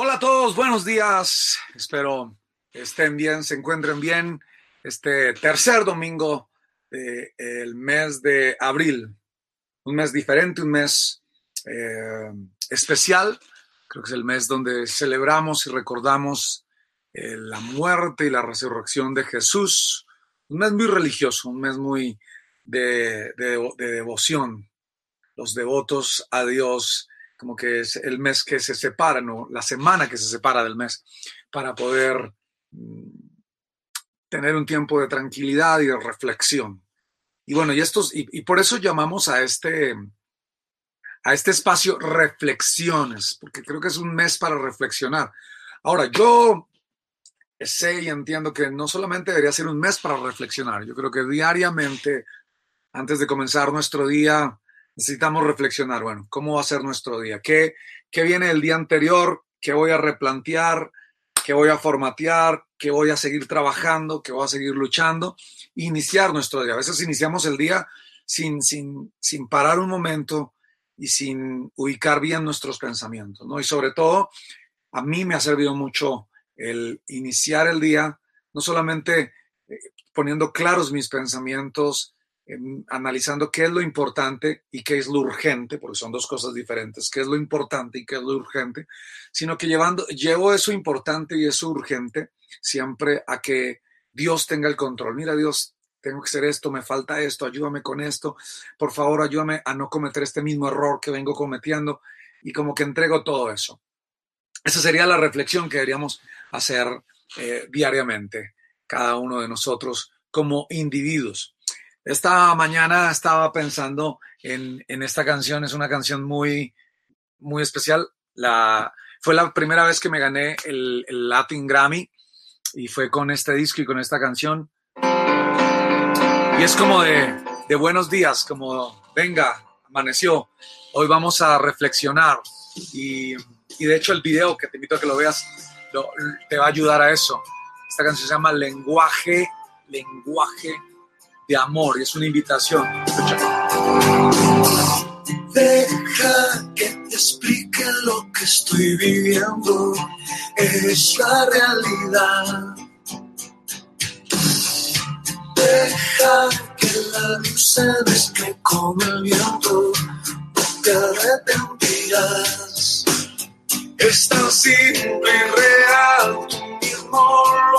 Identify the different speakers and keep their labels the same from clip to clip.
Speaker 1: Hola a todos, buenos días. Espero estén bien, se encuentren bien. Este tercer domingo del mes de abril, un mes diferente, un mes eh, especial. Creo que es el mes donde celebramos y recordamos eh, la muerte y la resurrección de Jesús. Un mes muy religioso, un mes muy de, de, de devoción. Los devotos a Dios como que es el mes que se separa, ¿no? la semana que se separa del mes, para poder mm, tener un tiempo de tranquilidad y de reflexión. Y bueno, y, estos, y, por eso llamamos a este, a este espacio reflexiones, porque creo que es un mes para reflexionar. Ahora, yo sé y entiendo que no solamente debería ser un mes para reflexionar, yo creo que diariamente, antes de comenzar nuestro día, necesitamos reflexionar, bueno, ¿cómo va a ser nuestro día? ¿Qué, qué viene el día anterior? ¿Qué voy a replantear? ¿Qué voy a formatear? ¿Qué voy a seguir trabajando? ¿Qué voy a seguir luchando? Iniciar nuestro día. A veces iniciamos el día sin, sin, sin parar un momento y sin ubicar bien nuestros pensamientos, ¿no? Y sobre todo, a mí me ha servido mucho el iniciar el día, no solamente eh, poniendo claros mis pensamientos, analizando qué es lo importante y qué es lo urgente, porque son dos cosas diferentes, qué es lo importante y qué es lo urgente, sino que llevando, llevo eso importante y eso urgente siempre a que Dios tenga el control. Mira, Dios, tengo que hacer esto, me falta esto, ayúdame con esto, por favor, ayúdame a no cometer este mismo error que vengo cometiendo y como que entrego todo eso. Esa sería la reflexión que deberíamos hacer eh, diariamente, cada uno de nosotros como individuos. Esta mañana estaba pensando en, esta canción, es una canción muy, muy especial. Fue la primera vez que me gané el, Latin Grammy y fue con este disco y con esta canción. Y es como de, buenos días, como venga, amaneció, hoy vamos a reflexionar. Y, y, de hecho el video, que te invito a que lo veas, lo, te va a ayudar a eso. Esta canción se llama Lenguaje, Lenguaje de amor y es una invitación.
Speaker 2: Deja que te explique lo que estoy viviendo, es la realidad. Deja que la luz se mezcle con el viento, no te arrepentirás. Es tan simple y real, tú mismo lo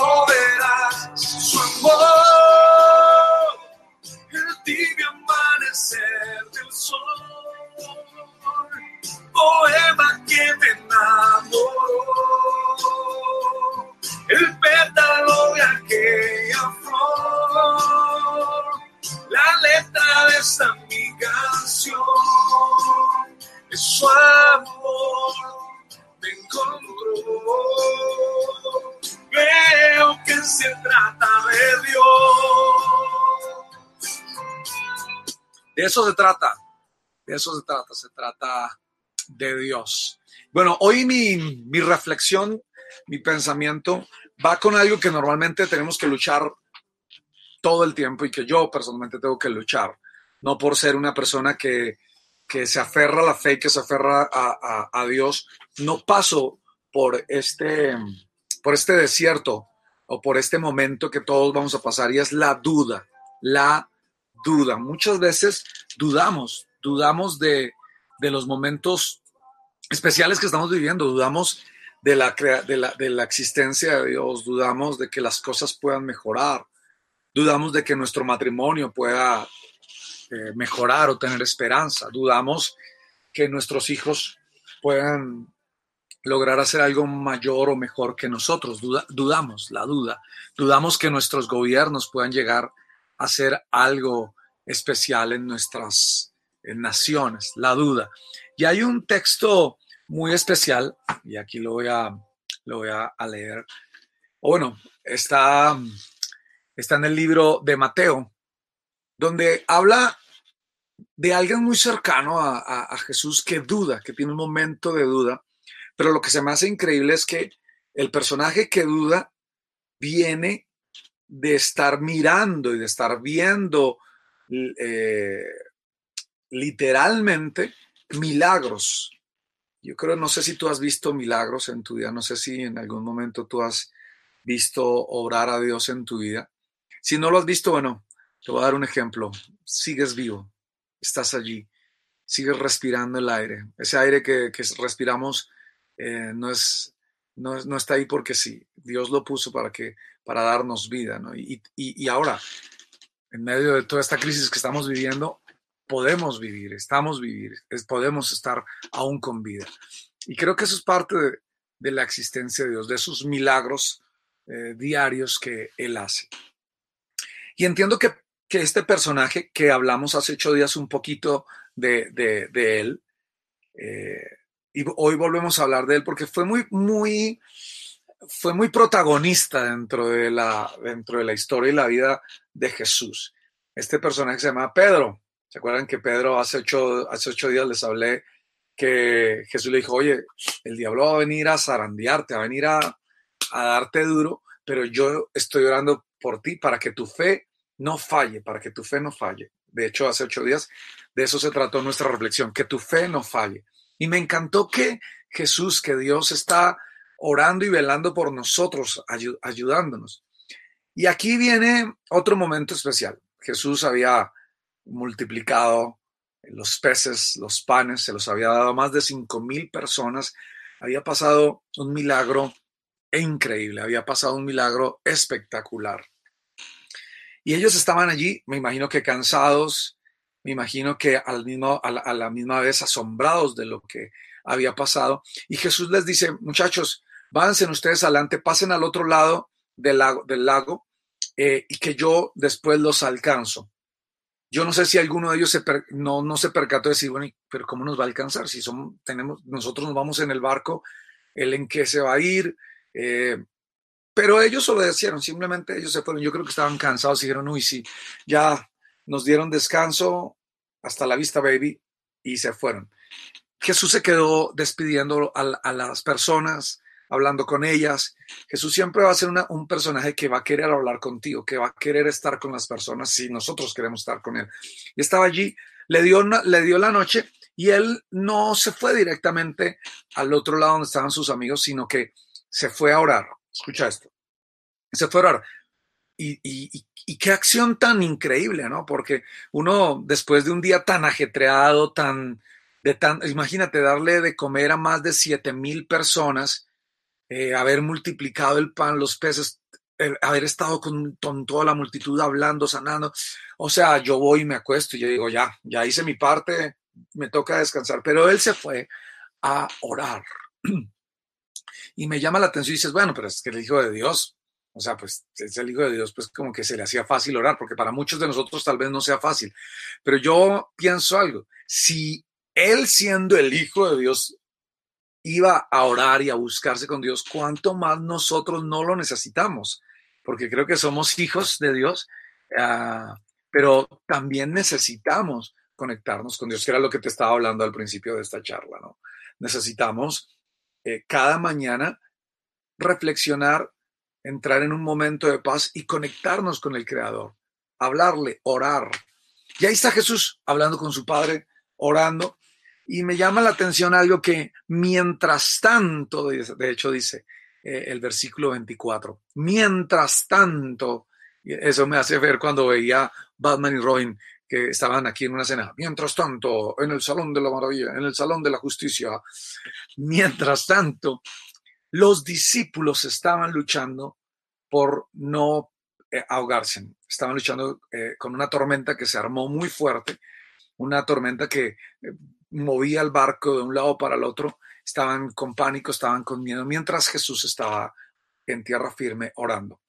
Speaker 2: poema que me enamoró, el pétalo de aquella flor, la letra de esta mi canción, es su amor me encontró. Veo que se trata de Dios.
Speaker 1: De eso se trata, de eso se trata, se trata de Dios. Bueno, hoy mi, mi reflexión, mi pensamiento va con algo que normalmente tenemos que luchar todo el tiempo y que yo personalmente tengo que luchar, no por ser una persona que, que se aferra a la fe, que se aferra a, a, Dios, no paso por este, por este desierto o por este momento que todos vamos a pasar y es la duda, la duda. Muchas veces dudamos, dudamos de, de los momentos especiales que estamos viviendo, dudamos de la, de, la, de la existencia de Dios, dudamos de que las cosas puedan mejorar, dudamos de que nuestro matrimonio pueda eh, mejorar o tener esperanza, dudamos que nuestros hijos puedan lograr hacer algo mayor o mejor que nosotros, Duda, dudamos la duda, dudamos que nuestros gobiernos puedan llegar hacer algo especial en nuestras naciones, la duda. Y hay un texto muy especial, y aquí lo voy a, lo voy a, leer. Bueno, está, está en el libro de Mateo, donde habla de alguien muy cercano a, a, a, Jesús que duda, que tiene un momento de duda, pero lo que se me hace increíble es que el personaje que duda viene de estar mirando y de estar viendo eh, literalmente milagros yo creo, no sé si tú has visto milagros en tu vida, no sé si en algún momento tú has visto obrar a Dios en tu vida. Si no lo has visto, bueno, te voy a dar un ejemplo. Sigues vivo, estás allí, sigues respirando el aire. Ese aire que, respiramos eh, no, es, no, está ahí porque sí. Dios lo puso para, que, para darnos vida. ¿no? Y, y, y ahora, en medio de toda esta crisis que estamos viviendo, podemos vivir, estamos vivir, podemos estar aún con vida. Y creo que eso es parte de, la existencia de Dios, de esos milagros eh, diarios que Él hace. Y entiendo que, este personaje que hablamos hace ocho días un poquito de, él, eh, y hoy volvemos a hablar de él porque fue muy, muy, fue muy protagonista dentro de la, dentro de la historia y la vida de Jesús. Este personaje se llama Pedro. ¿Se acuerdan que Pedro hace ocho, hace ocho días les hablé que Jesús le dijo, oye, el diablo va a venir a zarandearte, va a venir a, a darte duro, pero yo estoy orando por ti para que tu fe no falle, para que tu fe no falle. De hecho, hace ocho días de eso se trató nuestra reflexión, que tu fe no falle. Y me encantó que Jesús, que Dios está orando y velando por nosotros, ayudándonos. Y aquí viene otro momento especial. Jesús había multiplicado los peces, los panes, se los había dado a más de cinco mil personas. Había pasado un milagro increíble, había pasado un milagro espectacular. Y ellos estaban allí, me imagino que cansados, me imagino que al mismo, a, la, misma vez asombrados de lo que había pasado. Y Jesús les dice, muchachos, váyanse ustedes adelante, pasen al otro lado del lago, del lago eh, y que yo después los alcanzo. Yo no sé si alguno de ellos se no, no se percató de decir, bueno, pero ¿cómo nos va a alcanzar? Si somos, tenemos, nosotros nos vamos en el barco, él en qué se va a ir. Eh, pero ellos obedecieron, simplemente ellos se fueron. Yo creo que estaban cansados y dijeron, uy, sí, ya nos dieron descanso, hasta la vista, baby, y se fueron. Jesús se quedó despidiendo a las personas, hablando con ellas. Jesús siempre va a ser un personaje que va a querer hablar contigo, que va a querer estar con las personas si nosotros queremos estar con él. Y estaba allí, le dio, le dio la noche y él no se fue directamente al otro lado donde estaban sus amigos, sino que se fue a orar. Escucha esto. Se fue a orar. Y, y, qué acción tan increíble, ¿no? Porque uno, después de un día tan ajetreado, tan, de tan, imagínate darle de comer a más de siete mil personas, eh, haber multiplicado el pan, los peces, haber estado con, toda la multitud hablando, sanando. O sea, yo voy y me acuesto y yo digo, ya, ya hice mi parte, me toca descansar. Pero él se fue a orar. Y me llama la atención y dices, bueno, pero es que el Hijo de Dios, o sea, pues es el Hijo de Dios, pues como que se le hacía fácil orar, porque para muchos de nosotros tal vez no sea fácil. Pero yo pienso algo, si él siendo el Hijo de Dios iba a orar y a buscarse con Dios, cuánto más nosotros no lo necesitamos, porque creo que somos hijos de Dios, ah, pero también necesitamos conectarnos con Dios, que era lo que te estaba hablando al principio de esta charla, ¿no? Necesitamos eh, cada mañana reflexionar, entrar en un momento de paz y conectarnos con el Creador, hablarle, orar. Y ahí está Jesús hablando con su Padre, orando, y me llama la atención algo que mientras tanto, de hecho dice eh, el versículo 24, mientras tanto, eso me hace ver cuando veía Batman y Robin que estaban aquí en una cena, mientras tanto, en el Salón de la Maravilla, en el Salón de la Justicia, mientras tanto, los discípulos estaban luchando por no eh, ahogarse, estaban luchando eh, con una tormenta que se armó muy fuerte, una tormenta que movía el barco de un lado para el otro, estaban con pánico, estaban con miedo, mientras Jesús estaba en tierra firme orando.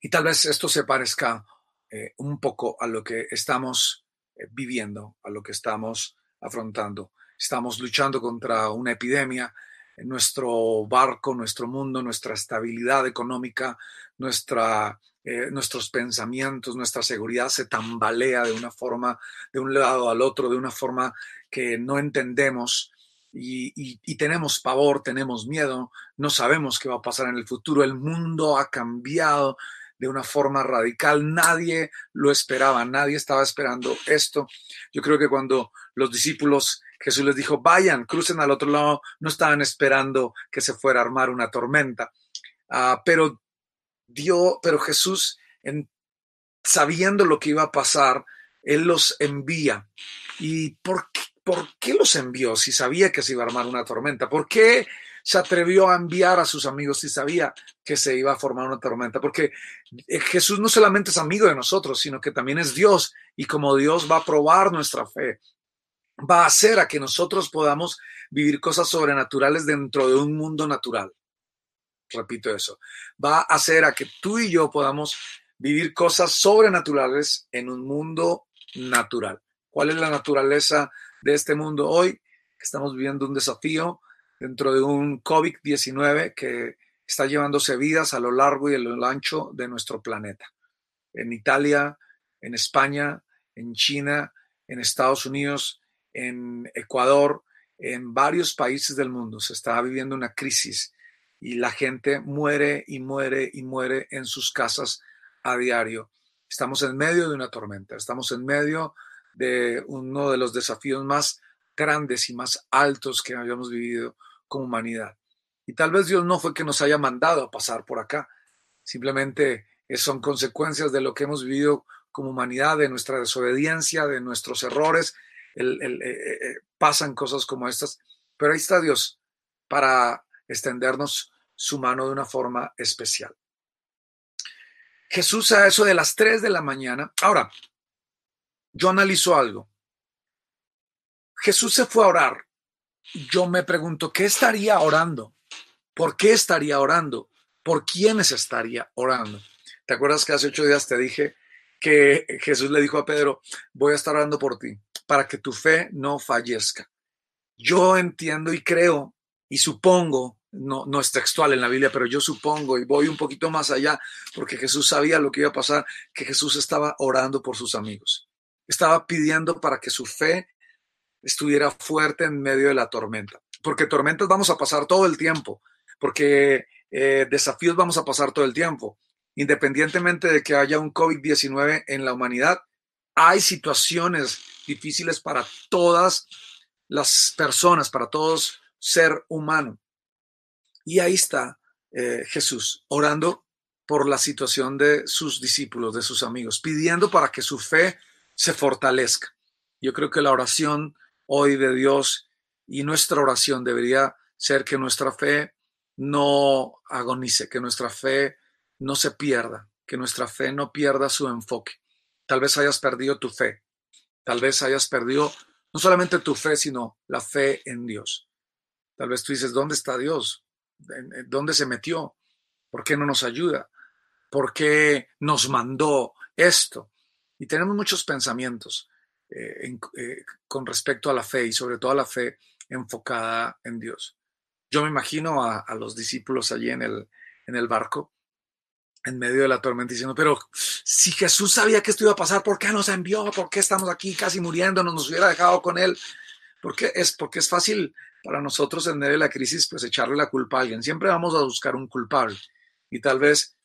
Speaker 1: Y tal vez esto se parezca eh, un poco a lo que estamos eh, viviendo, a lo que estamos afrontando. Estamos luchando contra una epidemia, nuestro barco, nuestro mundo, nuestra estabilidad económica, nuestra eh, nuestros pensamientos, nuestra seguridad se tambalea de una forma, de un lado al otro, de una forma que no entendemos y, tenemos pavor, tenemos miedo, no sabemos qué va a pasar en el futuro, el mundo ha cambiado de una forma radical, nadie lo esperaba, nadie estaba esperando esto. Yo creo que cuando los discípulos Jesús les dijo, vayan, crucen al otro lado, no estaban esperando que se fuera a armar una tormenta. Ah, pero dio, pero Jesús, en, sabiendo lo que iba a pasar, Él los envía. ¿Y por qué, por qué los envió si sabía que se iba a armar una tormenta? ¿Por qué se atrevió a enviar a sus amigos si sabía que se iba a formar una tormenta? Porque eh, Jesús no solamente es amigo de nosotros, sino que también es Dios. Y como Dios va a probar nuestra fe, va a hacer a que nosotros podamos vivir cosas sobrenaturales dentro de un mundo natural. Repito eso. Va a hacer a que tú y yo podamos vivir cosas sobrenaturales en un mundo natural. ¿Cuál es la naturaleza de este mundo hoy? Estamos viviendo un desafío dentro de un COVID-19 que está llevándose vidas a lo largo y a lo ancho de nuestro planeta. En Italia, en España, en China, en Estados Unidos, en Ecuador, en varios países del mundo se está viviendo una crisis y la gente muere y muere y muere en sus casas a diario. Estamos en medio de una tormenta, estamos en medio de uno de los desafíos más grandes y más altos que habíamos vivido como humanidad. Y tal vez Dios no fue que nos haya mandado a pasar por acá, simplemente son consecuencias de lo que hemos vivido como humanidad, de nuestra desobediencia, de nuestros errores. Eh, eh, eh, pasan cosas como estas, pero ahí está Dios para extendernos su mano de una forma especial. Jesús a eso de las 3 de la mañana. Ahora, yo analizo algo. Jesús se fue a orar. Yo me pregunto, ¿qué estaría orando? ¿Por qué estaría orando? ¿Por quiénes estaría orando? ¿Te acuerdas que hace ocho días te dije que Jesús le dijo a Pedro, voy a estar orando por ti, para que tu fe no fallezca? Yo entiendo y creo y supongo no, no es textual en la Biblia, pero yo supongo y voy un poquito más allá, porque Jesús sabía lo que iba a pasar, que Jesús estaba orando por sus amigos. Estaba pidiendo para que su fe estuviera fuerte en medio de la tormenta. Porque tormentas vamos a pasar todo el tiempo, porque eh, desafíos vamos a pasar todo el tiempo. Independientemente de que haya un COVID-19 en la humanidad, hay situaciones difíciles para todas las personas, para todos ser humano. Y ahí está eh, Jesús orando por la situación de sus discípulos, de sus amigos, pidiendo para que su fe se fortalezca. Yo creo que la oración hoy de Dios y nuestra oración debería ser que nuestra fe no agonice, que nuestra fe no se pierda, que nuestra fe no pierda su enfoque. Tal vez hayas perdido tu fe, tal vez hayas perdido no solamente tu fe, sino la fe en Dios. Tal vez tú dices, ¿dónde está Dios? ¿Dónde se metió? ¿Por qué no nos ayuda? ¿Por qué nos mandó esto? Y tenemos muchos pensamientos eh, eh, con respecto a la fe y sobre todo a la fe enfocada en Dios. Yo me imagino a, los discípulos allí en el, en el barco, en medio de la tormenta, diciendo, pero si Jesús sabía que esto iba a pasar, ¿por qué nos envió? ¿Por qué estamos aquí casi muriéndonos? Nos hubiera dejado con él. Porque es, porque es fácil para nosotros en medio de la crisis, pues echarle la culpa a alguien. Siempre vamos a buscar un culpable. Y tal vez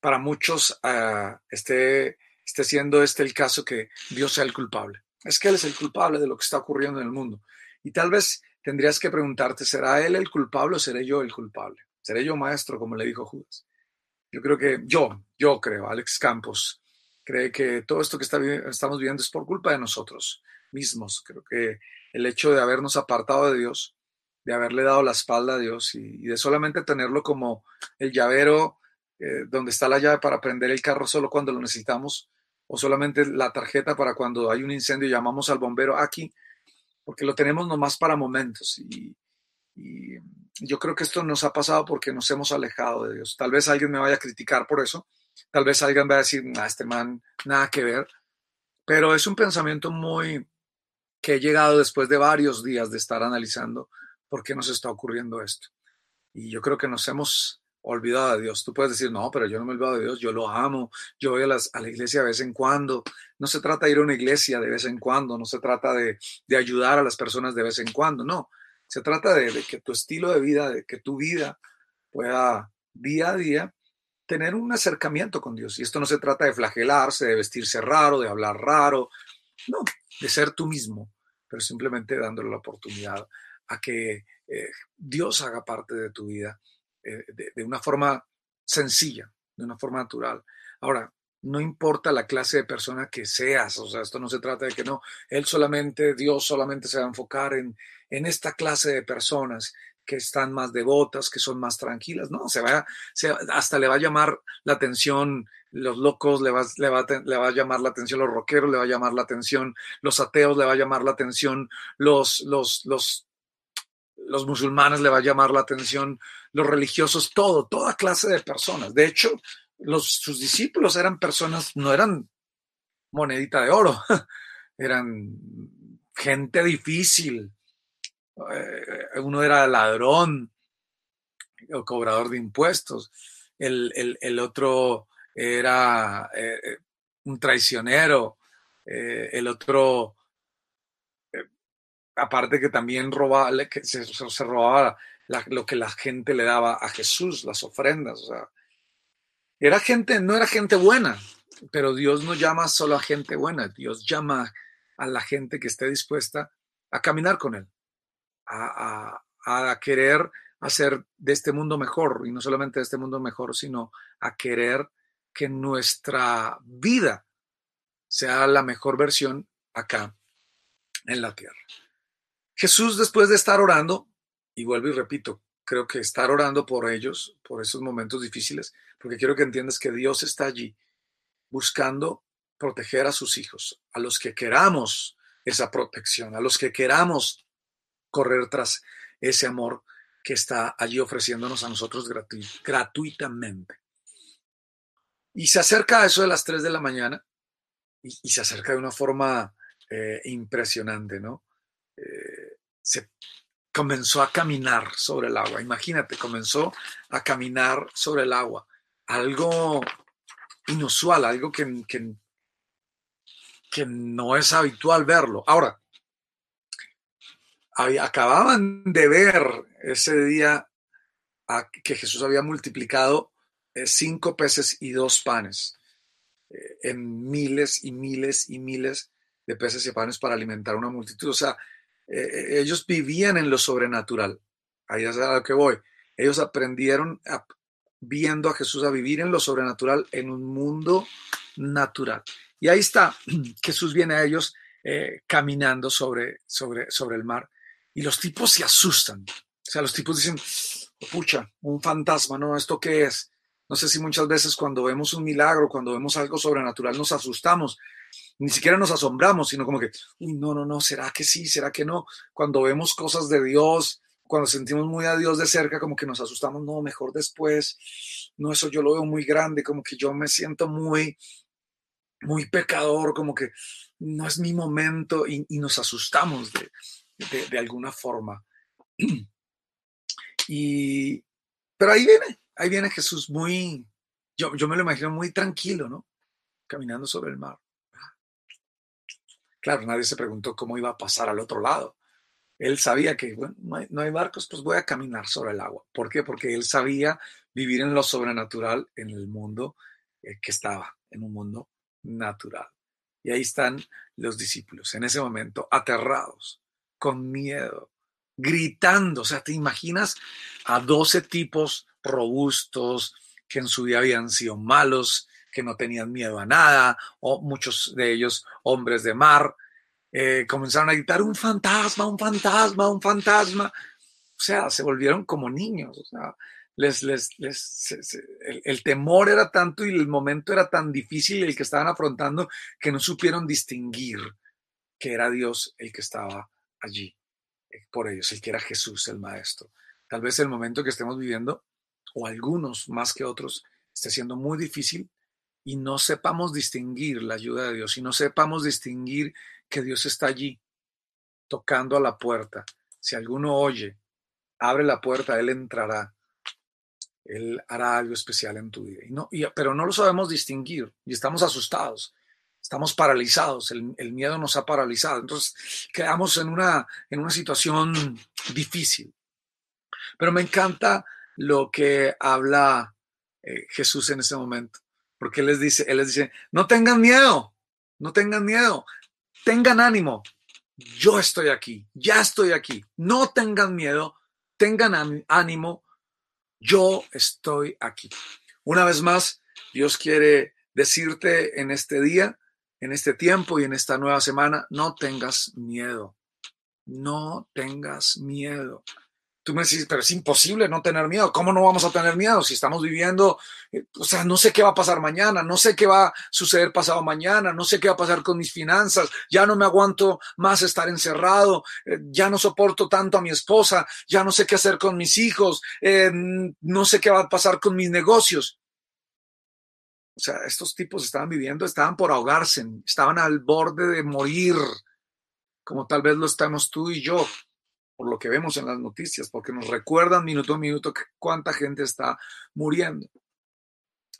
Speaker 1: para muchos uh, esté, esté siendo este el caso que Dios sea el culpable. Es que Él es el culpable de lo que está ocurriendo en el mundo. Y tal vez tendrías que preguntarte, ¿será Él el culpable o seré yo el culpable? ¿Seré yo maestro, como le dijo Judas? Yo creo que yo, yo creo, Alex Campos, cree que todo esto que estamos viviendo es por culpa de nosotros mismos. Creo que el hecho de habernos apartado de Dios, de haberle dado la espalda a Dios y, de solamente tenerlo como el llavero eh, donde está la llave para prender el carro solo cuando lo necesitamos, o solamente la tarjeta para cuando hay un incendio y llamamos al bombero aquí, porque lo tenemos nomás para momentos. Y, y yo creo que esto nos ha pasado porque nos hemos alejado de Dios. Tal vez alguien me vaya a criticar por eso, tal vez alguien va a decir, nah, este man, nada que ver, pero es un pensamiento muy, que he llegado después de varios días de estar analizando por qué nos está ocurriendo esto. Y yo creo que nos hemos olvidado de Dios. Tú puedes decir, no, pero yo no me olvido de Dios, yo lo amo, yo voy a, la iglesia de vez en cuando. No se trata de ir a una iglesia de vez en cuando, no se trata de, ayudar a las personas de vez en cuando, no. Se trata de, de que tu estilo de vida, de que tu vida pueda día a día tener un acercamiento con Dios. Y esto no se trata de flagelarse, de vestirse raro, de hablar raro, no, de ser tú mismo, pero simplemente dándole la oportunidad a que eh, Dios haga parte de tu vida eh, de, una forma sencilla, de una forma natural. Ahora, no importa la clase de persona que seas, o sea, esto no se trata de que no, Él solamente, Dios solamente se va a enfocar en, en esta clase de personas que están más devotas, que son más tranquilas, no, se va, hasta le va a llamar la atención los locos, le va, le, va, le va a llamar la atención los rockeros, le va a llamar la atención los ateos, le va a llamar la atención los, los, los, los musulmanes, le va a llamar la atención los religiosos, todo, toda clase de personas. De hecho, los, sus discípulos eran personas, no eran monedita de oro, eran gente difícil, eh, uno era ladrón o cobrador de impuestos, el, otro era eh, un traicionero, eh, el otro, aparte que también robaba, que se, robaba lo que la gente le daba a Jesús, las ofrendas. Era gente, no era gente buena, pero Dios no llama solo a gente buena, Dios llama a la gente que esté dispuesta a caminar con Él a, querer hacer de este mundo mejor, y no solamente de este mundo mejor, sino a querer que nuestra vida sea la mejor versión acá en la tierra. Jesús, después de estar orando, y vuelvo y repito, creo que estar orando por ellos, por esos momentos difíciles, porque quiero que entiendas que Dios está allí buscando proteger a sus hijos, a los que queramos esa protección, a los que queramos correr tras ese amor que está allí ofreciéndonos a nosotros gratuitamente. Y se acerca a eso de las 3 de la mañana y, se acerca de una forma eh, impresionante, ¿no? Eh, se comenzó a caminar sobre el agua. Imagínate, comenzó a caminar sobre el agua. Algo inusual, algo que, que, que no es habitual verlo. Ahora, acababan de ver ese día que Jesús había multiplicado cinco peces y dos panes eh, en miles y miles y miles de peces y panes para alimentar a una multitud. O sea, eh, ellos vivían en lo sobrenatural. Ahí es a lo que voy. Ellos aprendieron viendo a Jesús a vivir en lo sobrenatural en un mundo natural. Y ahí está, Jesús viene a ellos caminando sobre, sobre, sobre el mar y los tipos se asustan. O sea, los tipos dicen, pucha, un fantasma, ¿no? ¿Esto qué es? No sé si muchas veces cuando vemos un milagro, cuando vemos algo sobrenatural, nos asustamos. Ni siquiera nos asombramos, sino como que, uy, no, no, no, ¿será que sí? ¿Será que no? Cuando vemos cosas de Dios, cuando sentimos muy a Dios de cerca, como que nos asustamos, no, mejor después. No, eso yo lo veo muy grande, como que yo me siento muy, muy pecador, como que no es mi momento y, nos asustamos de, de, alguna forma. Y, pero ahí viene, ahí viene Jesús muy, yo, yo me lo imagino muy tranquilo, ¿no? Caminando sobre el mar. Claro, nadie se preguntó cómo iba a pasar al otro lado. Él sabía que, bueno, no hay, barcos, pues voy a caminar sobre el agua. ¿Por qué? Porque él sabía vivir en lo sobrenatural en el mundo eh, que estaba, en un mundo natural. Y ahí están los discípulos, en ese momento, aterrados, con miedo, gritando. O sea, ¿te imaginas a 12 tipos robustos que en su vida habían sido malos, que no tenían miedo a nada, o muchos de ellos hombres de mar, eh, comenzaron a gritar un fantasma, un fantasma, un fantasma. O sea, se volvieron como niños. O sea, les, les, les el, el, temor era tanto y el momento era tan difícil el que estaban afrontando que no supieron distinguir que era Dios el que estaba allí eh, por ellos, el que era Jesús, el Maestro. Tal vez el momento que estemos viviendo, o algunos más que otros, esté siendo muy difícil y no sepamos distinguir la ayuda de Dios y no sepamos distinguir que Dios está allí tocando a la puerta. Si alguno oye, abre la puerta, Él entrará. Él hará algo especial en tu vida. Y no, pero no lo sabemos distinguir y estamos asustados estamos paralizados, el, miedo nos ha paralizado, entonces quedamos en una, en una situación difícil. Pero me encanta lo que habla eh, Jesús en ese momento, porque él les dice, él les dice, no tengan miedo, no tengan miedo, tengan ánimo, yo estoy aquí, ya estoy aquí. No tengan miedo, tengan ánimo, yo estoy aquí. Una vez más, Dios quiere decirte en este día, en este tiempo y en esta nueva semana, no tengas miedo. No tengas miedo. Tú me dices, pero es imposible no tener miedo. ¿Cómo no vamos a tener miedo si estamos viviendo? Eh, o sea, no sé qué va a pasar mañana, no sé qué va a suceder pasado mañana, no sé qué va a pasar con mis finanzas, ya no me aguanto más estar encerrado, eh, ya no soporto tanto a mi esposa, ya no sé qué hacer con mis hijos, eh, no sé qué va a pasar con mis negocios. O sea, estos tipos estaban viviendo, estaban por ahogarse, estaban al borde de morir, como tal vez lo estamos tú y yo por lo que vemos en las noticias, porque nos recuerdan minuto a minuto cuánta gente está muriendo.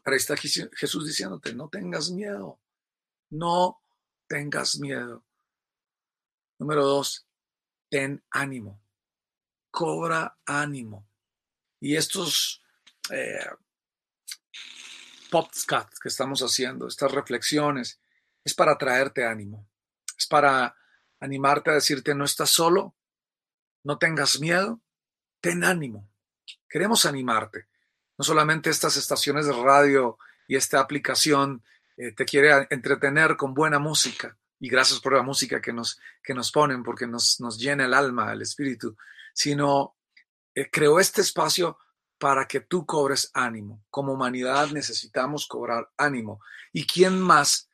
Speaker 1: Pero ahí está Jesús diciéndote, no tengas miedo, no tengas miedo. Número dos, ten ánimo, cobra ánimo. Y estos eh, podcasts que estamos haciendo, estas reflexiones, es para traerte ánimo, es para animarte a decirte, no estás solo, no tengas miedo, ten ánimo. Queremos animarte. No solamente estas estaciones de radio y esta aplicación eh, te quiere entretener con buena música, y gracias por la música que nos, que nos ponen, porque nos, nos llena el alma, el espíritu, sino eh, creó este espacio para que tú cobres ánimo. Como humanidad necesitamos cobrar ánimo. ¿Y quién más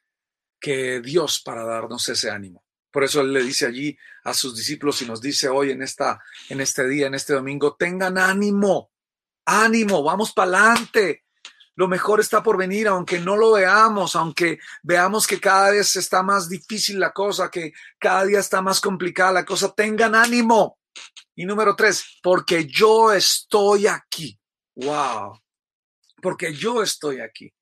Speaker 1: que Dios para darnos ese ánimo? Por eso él le dice allí a sus discípulos y nos dice hoy en, esta, en este día, en este domingo, tengan ánimo, ánimo, vamos para adelante. Lo mejor está por venir, aunque no lo veamos, aunque veamos que cada vez está más difícil la cosa, que cada día está más complicada la cosa. Tengan ánimo. Y número tres, porque yo estoy aquí. Wow. Porque yo estoy aquí.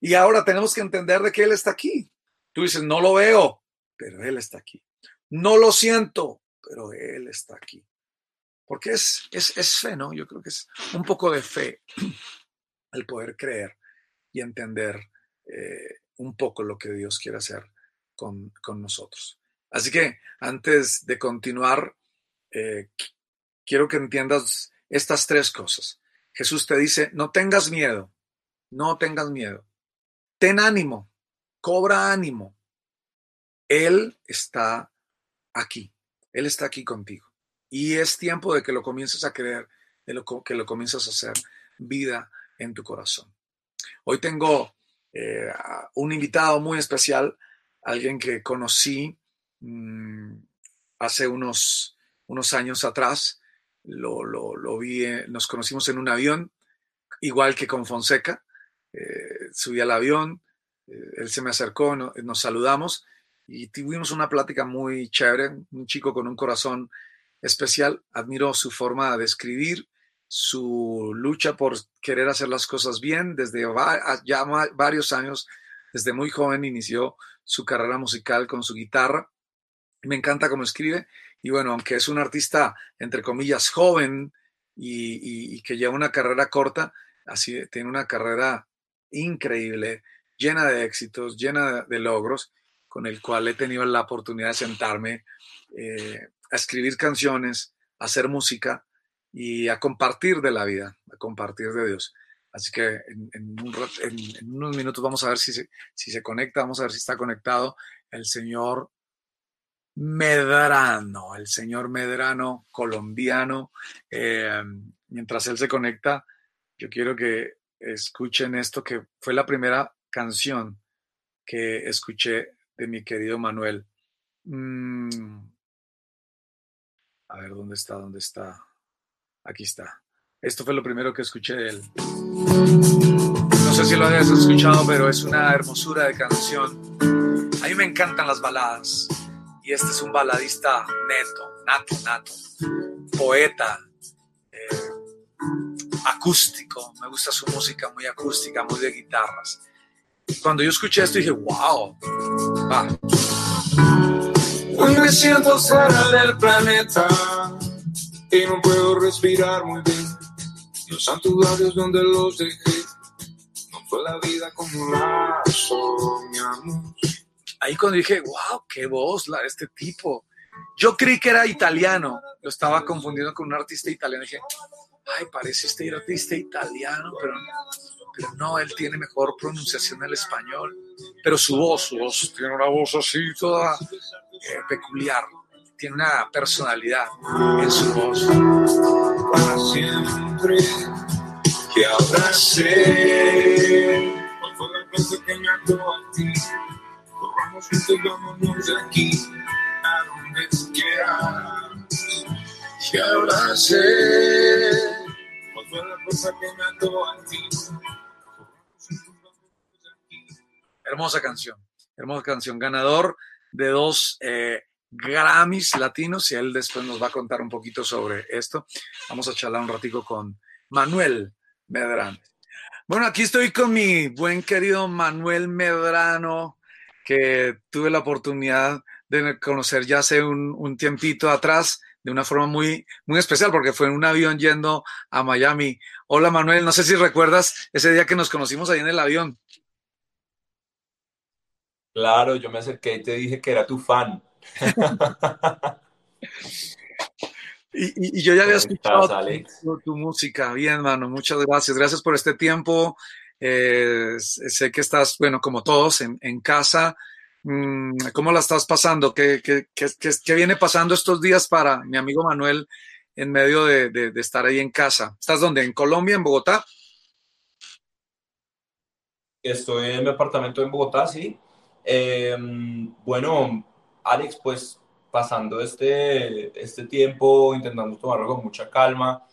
Speaker 1: Y ahora tenemos que entender de que Él está aquí. Tú dices, no lo veo pero Él está aquí. No lo siento, pero Él está aquí. Porque es, es, fe, ¿no? Yo creo que es un poco de fe el poder creer y entender eh, un poco lo que Dios quiere hacer con, nosotros. Así que antes de continuar, eh, quiero que entiendas estas tres cosas. Jesús te dice, no tengas miedo, no tengas miedo. Ten ánimo, cobra ánimo, él está aquí, Él está aquí contigo. Y es tiempo de que lo comiences a creer, de lo, que lo comiences a hacer vida en tu corazón. Hoy tengo eh, un invitado muy especial, alguien que conocí mm, hace unos, unos años atrás. Lo, lo, vi, eh, nos conocimos en un avión, igual que con Fonseca. Eh, subí al avión, él se me acercó, nos saludamos y tuvimos una plática muy chévere, un chico con un corazón especial, admiro su forma de escribir, su lucha por querer hacer las cosas bien desde ya varios años, desde muy joven inició su carrera musical con su guitarra. Me encanta cómo escribe y bueno, aunque es un artista entre comillas joven y, y que lleva una carrera corta, así tiene una carrera increíble, llena de éxitos, llena de logros con el cual he tenido la oportunidad de sentarme eh, a escribir canciones, a hacer música y a compartir de la vida, a compartir de Dios. Así que en, unos minutos vamos a ver si se, conecta, vamos a ver si está conectado el señor Medrano, el señor Medrano colombiano. Eh, mientras él se conecta, yo quiero que escuchen esto que fue la primera canción que escuché de mi querido Manuel. Mm. A ver, ¿dónde está? ¿Dónde está? Aquí está. Esto fue lo primero que escuché de él. No sé si lo hayas escuchado, pero es una hermosura de canción. A mí me encantan las baladas. Y este es un baladista neto, nato, nato. Poeta, eh, acústico. Me gusta su música muy acústica, muy de guitarras. Cuando yo escuché esto dije, wow.
Speaker 2: Hoy me siento fuera del planeta y no puedo respirar muy bien. Los santuarios donde los dejé, no fue la vida como la soñamos.
Speaker 1: Ahí cuando dije, wow, qué voz la de este tipo. Yo creí que era italiano, lo estaba confundiendo con un artista italiano. dije, ay, parece este artista italiano, pero, pero no, él tiene mejor pronunciación del español. Pero su voz, su voz, tiene una voz así toda eh, peculiar, tiene una personalidad en su voz.
Speaker 2: Para siempre, que habrá ser. ¿Cuál fue la cosa que me ató a ti? Corramos juntos, vámonos de aquí, a donde quieras. ¿Cuál fue la que me ató a ti?
Speaker 1: Hermosa canción, hermosa canción, ganador de dos eh, Grammys latinos y él después nos va a contar un poquito sobre esto. Vamos a charlar un ratico con Manuel Medrano. Bueno, aquí estoy con mi buen querido Manuel Medrano, que tuve la oportunidad de conocer ya hace un, un tiempito atrás de una forma muy, muy especial, porque fue en un avión yendo a Miami. Hola Manuel, no sé si recuerdas ese día que nos conocimos ahí en el avión.
Speaker 3: Claro, yo me acerqué y te dije que era tu fan.
Speaker 1: Y, y- y yo ya había
Speaker 3: ¿Cómo
Speaker 1: escuchado
Speaker 3: estás,
Speaker 1: tu, tu música. Bien, mano, muchas gracias. Gracias por este tiempo. Eh, sé que estás, bueno, como todos, en, en casa. Mm, ¿Cómo la estás pasando? ¿Qué, qué, qué, qué- qué viene pasando estos días para mi amigo Manuel en medio de, de- de estar ahí en casa? ¿Estás dónde? ¿En Colombia, en Bogotá?
Speaker 3: Estoy en mi apartamento en Bogotá, sí. Eh, bueno, Alex, pues pasando este, este tiempo, intentando tomarlo con mucha calma.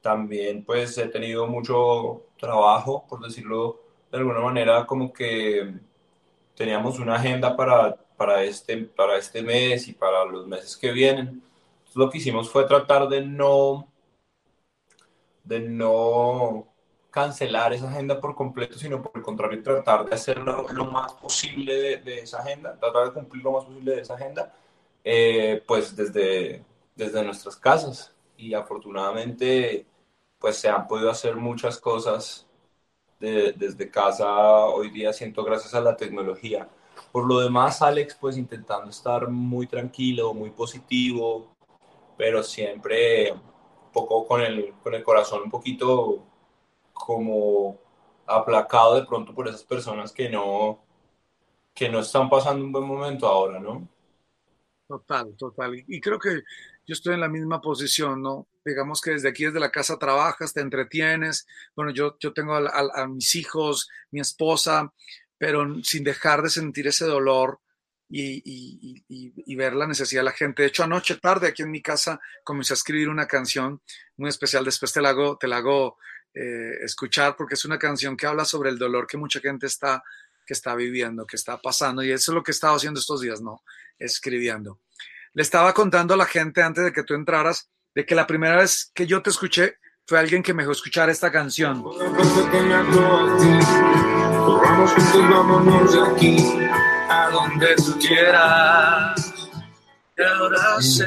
Speaker 3: También pues he tenido mucho trabajo, por decirlo de alguna manera, como que teníamos una agenda para, para este, para este mes y para los meses que vienen. Lo que hicimos fue tratar de no, de no cancelar esa agenda por completo, sino por el contrario, tratar de hacer lo, más posible de, esa agenda, tratar de cumplir lo más posible de esa agenda, eh, pues desde, desde nuestras casas. Y afortunadamente, pues se han podido hacer muchas cosas de- desde casa hoy día, siento gracias a la tecnología. Por lo demás, Alex, pues intentando estar muy tranquilo, muy positivo, pero siempre un poco con el, con el corazón un poquito como aplacado de pronto por esas personas que no, que no están pasando un buen momento ahora, ¿no?
Speaker 1: Total, total. Y, creo que yo estoy en la misma posición, ¿no? Digamos que desde aquí, desde la casa trabajas, te entretienes. Bueno, yo, yo tengo a, a- a mis hijos, mi esposa, pero sin dejar de sentir ese dolor y- y- y- y ver la necesidad de la gente. De hecho, anoche tarde aquí en mi casa comencé a escribir una canción muy especial. Después te la hago, te la hago eh, escuchar porque es una canción que habla sobre el dolor que mucha gente está, que está viviendo, que está pasando. Y eso es lo que he estado haciendo estos días, ¿no? escribiendo. Le estaba contando a la gente antes de que tú entraras de que la primera vez que yo te escuché fue alguien que me dejó escuchar esta canción.
Speaker 2: Y ahora sé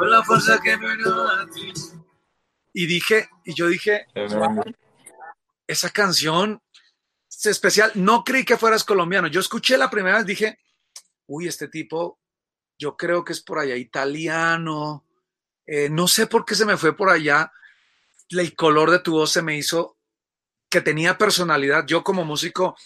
Speaker 2: la fuerza que me unió a ti.
Speaker 1: Y dije, y yo dije, esa canción es especial. No creí que fueras colombiano. Yo escuché la primera vez, dije, uy, este tipo, yo creo que es por allá italiano. Eh, no sé por qué se me fue por allá. El color de tu voz se me hizo que tenía personalidad. Yo como músico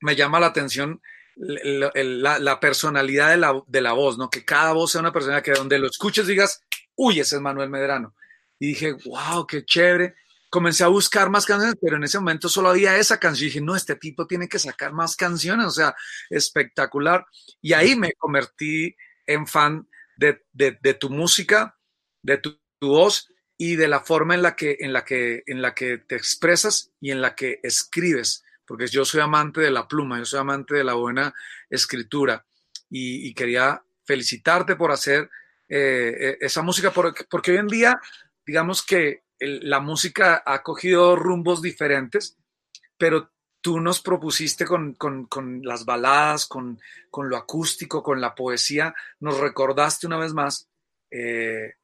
Speaker 1: me llama la atención la, la personalidad de la, de la voz, ¿no? Que cada voz sea una persona que donde lo escuches digas, uy, ese es Manuel Medrano. Y dije, wow, qué chévere. Comencé a buscar más canciones, pero en ese momento solo había esa canción. Y dije, no, este tipo tiene que sacar más canciones, o sea, espectacular. Y ahí me convertí en fan de, de- de tu música, de tu, tu voz y de la forma en la, que, en, la que, en la que te expresas y en la que escribes, porque yo soy amante de la pluma, yo soy amante de la buena escritura y, y quería felicitarte por hacer eh, eh, esa música, porque, porque hoy en día, digamos que la música ha cogido rumbos diferentes, pero tú nos propusiste con, con- con las baladas, con, con lo acústico, con la poesía, nos recordaste una vez más eh,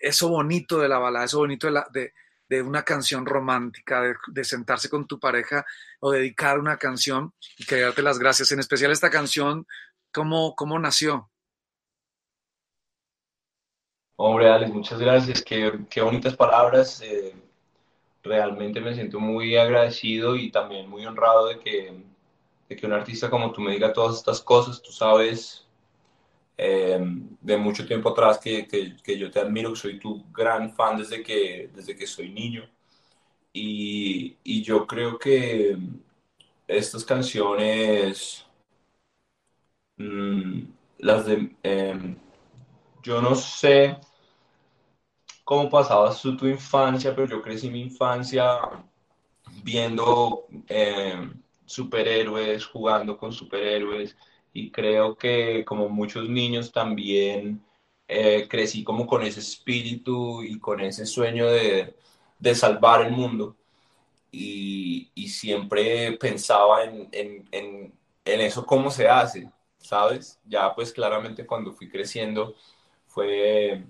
Speaker 1: eso bonito de la balada, eso bonito de, de, una canción romántica, de, de sentarse con tu pareja o dedicar una canción y quería darte las gracias. En especial esta canción, ¿cómo, cómo nació?
Speaker 3: Hombre, Alex, muchas gracias. Qué, qué bonitas palabras. Eh, realmente me siento muy agradecido y también muy honrado de que, de que un artista como tú me diga todas estas cosas. Tú sabes eh, de mucho tiempo atrás que, que, que, yo te admiro, que soy tu gran fan desde que, desde que soy niño. Y, y yo creo que estas canciones, mmm, las de... Eh, yo no sé cómo pasabas tú tu infancia, pero yo crecí mi infancia viendo eh, superhéroes, jugando con superhéroes, y creo que como muchos niños también eh, crecí como con ese espíritu y con ese sueño de, de salvar el mundo. Y, y siempre pensaba en, en, en, en eso, cómo se hace, ¿sabes? Ya pues claramente cuando fui creciendo fue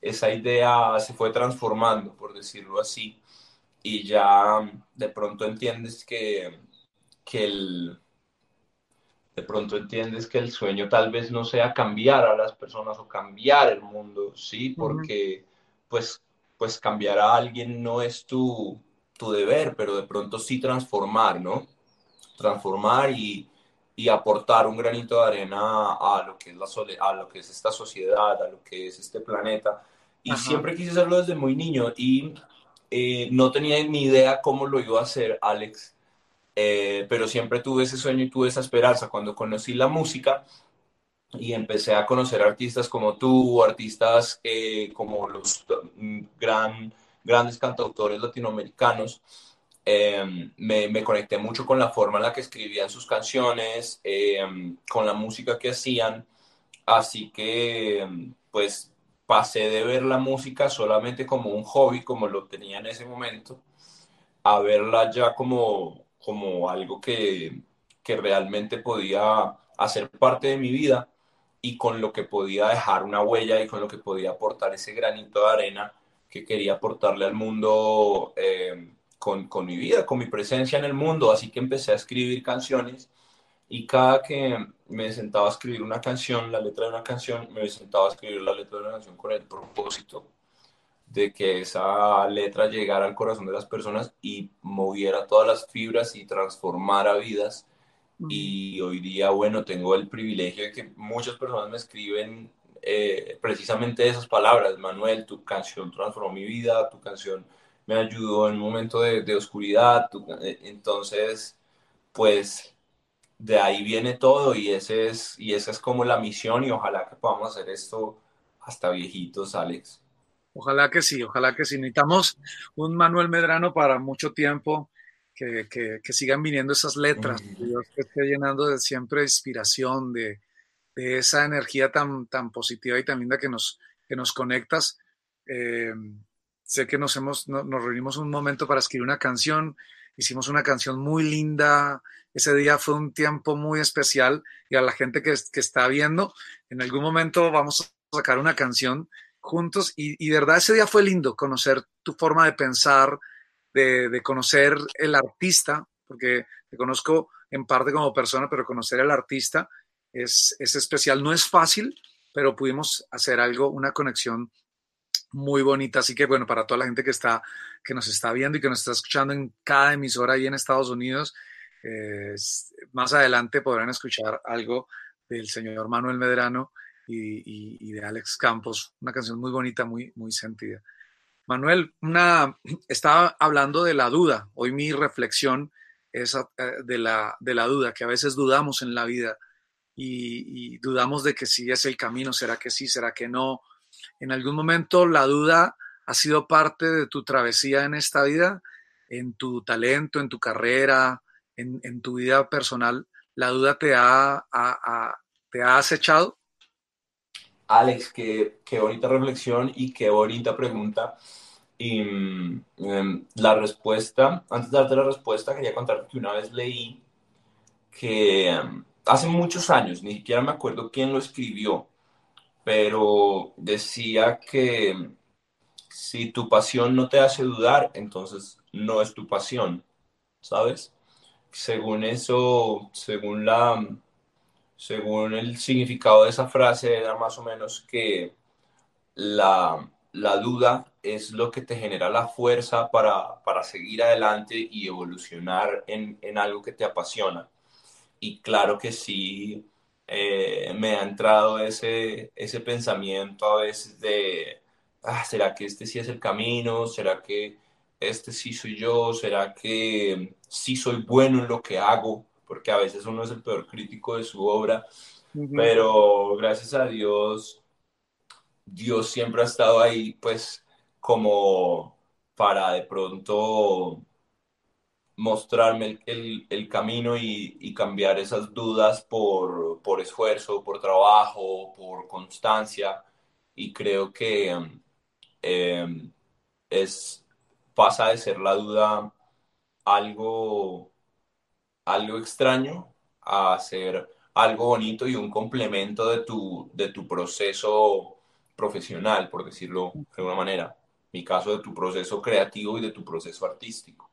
Speaker 3: esa idea se fue transformando, por decirlo así, y ya de pronto entiendes que, que el, de pronto entiendes que el sueño tal vez no sea cambiar a las personas o cambiar el mundo, ¿sí? Porque pues, pues cambiar a alguien no es tu, tu deber, pero de pronto sí transformar, ¿no? Transformar y, y aportar un granito de arena a lo que es la a lo que es esta sociedad, a lo que es este planeta. Y Ajá. siempre quise hacerlo desde muy niño y eh, no tenía ni idea cómo lo iba a hacer, Alex. Eh, pero siempre tuve ese sueño y tuve esa esperanza. Cuando conocí la música y empecé a conocer artistas como tú, artistas eh, como los gran, grandes cantautores latinoamericanos, eh, me, conecté mucho con la forma en la que escribían sus canciones, eh, con la música que hacían, así que pues pasé de ver la música solamente como un hobby, como lo tenía en ese momento, a verla ya como, como algo que, que realmente podía hacer parte de mi vida y con lo que podía dejar una huella y con lo que podía aportar ese granito de arena que quería aportarle al mundo. Con, con, mi vida, con mi presencia en el mundo, así que empecé a escribir canciones y cada que me sentaba a escribir una canción, la letra de una canción, me sentaba a escribir la letra de una canción con el propósito de que esa letra llegara al corazón de las personas y moviera todas las fibras y transformara vidas. Y hoy día, bueno, tengo el privilegio de que muchas personas me escriben eh, precisamente esas palabras. Manuel, tu canción transformó mi vida, tu canción me ayudó en un momento de, de oscuridad. Eh, entonces, pues de ahí viene todo y, ese es, y esa es como la misión y ojalá que podamos hacer esto hasta viejitos, Alex.
Speaker 1: Ojalá que sí, ojalá que sí. Necesitamos un Manuel Medrano para mucho tiempo, que, que, que sigan viniendo esas letras, mm. Dios que esté llenando de siempre inspiración, de, de, esa energía tan, tan positiva y tan linda que nos, que nos conectas. Eh, sé que nos, reunimos un momento para escribir una canción, hicimos una canción muy linda, ese día fue un tiempo muy especial y a la gente que, está viendo, en algún momento vamos a sacar una canción juntos y, de verdad ese día fue lindo conocer tu forma de pensar, de, conocer el artista, porque te conozco en parte como persona, pero conocer al artista es especial, no es fácil, pero pudimos hacer algo, una conexión muy bonita. Así que bueno, para toda la gente que está, que nos está viendo y que nos está escuchando en cada emisora ahí en Estados Unidos, eh, más adelante podrán escuchar algo del señor Manuel Medrano y, de Alex Campos, una canción muy bonita, muy, muy sentida. Manuel, una, estaba hablando de la duda. Hoy mi reflexión es eh, de la, de la duda, que a veces dudamos en la vida y, y dudamos de que si es el camino, será que sí, será que no, ¿En algún momento la duda ha sido parte de tu travesía en esta vida? ¿En tu talento, en tu carrera, en, en tu vida personal? ¿La duda te ha, te ha acechado?
Speaker 3: Alex, qué, qué, bonita reflexión y qué bonita pregunta. Y um, la respuesta, antes de darte la respuesta, quería contarte que una vez leí que um, hace muchos años, ni siquiera me acuerdo quién lo escribió, pero decía que si tu pasión no te hace dudar, entonces no es tu pasión, ¿sabes? Según eso, según la según el significado de esa frase era más o menos que la, la duda es lo que te genera la fuerza para, para seguir adelante y evolucionar en, en, algo que te apasiona. Y claro que sí, eh, me ha entrado ese, ese pensamiento a veces de, ah, ¿será que este sí es el camino? ¿Será que este sí soy yo? ¿Será que sí soy bueno en lo que hago? Porque a veces uno es el peor crítico de su obra. Uh -huh. Pero gracias a Dios, Dios siempre ha estado ahí, pues como para de pronto mostrarme el, el, camino y, cambiar esas dudas por, por, esfuerzo, por trabajo, por constancia. Y creo que eh, es, pasa de ser la duda algo, algo extraño a ser algo bonito y un complemento de tu, de tu proceso profesional, por decirlo de alguna manera mi caso de tu proceso creativo y de tu proceso artístico.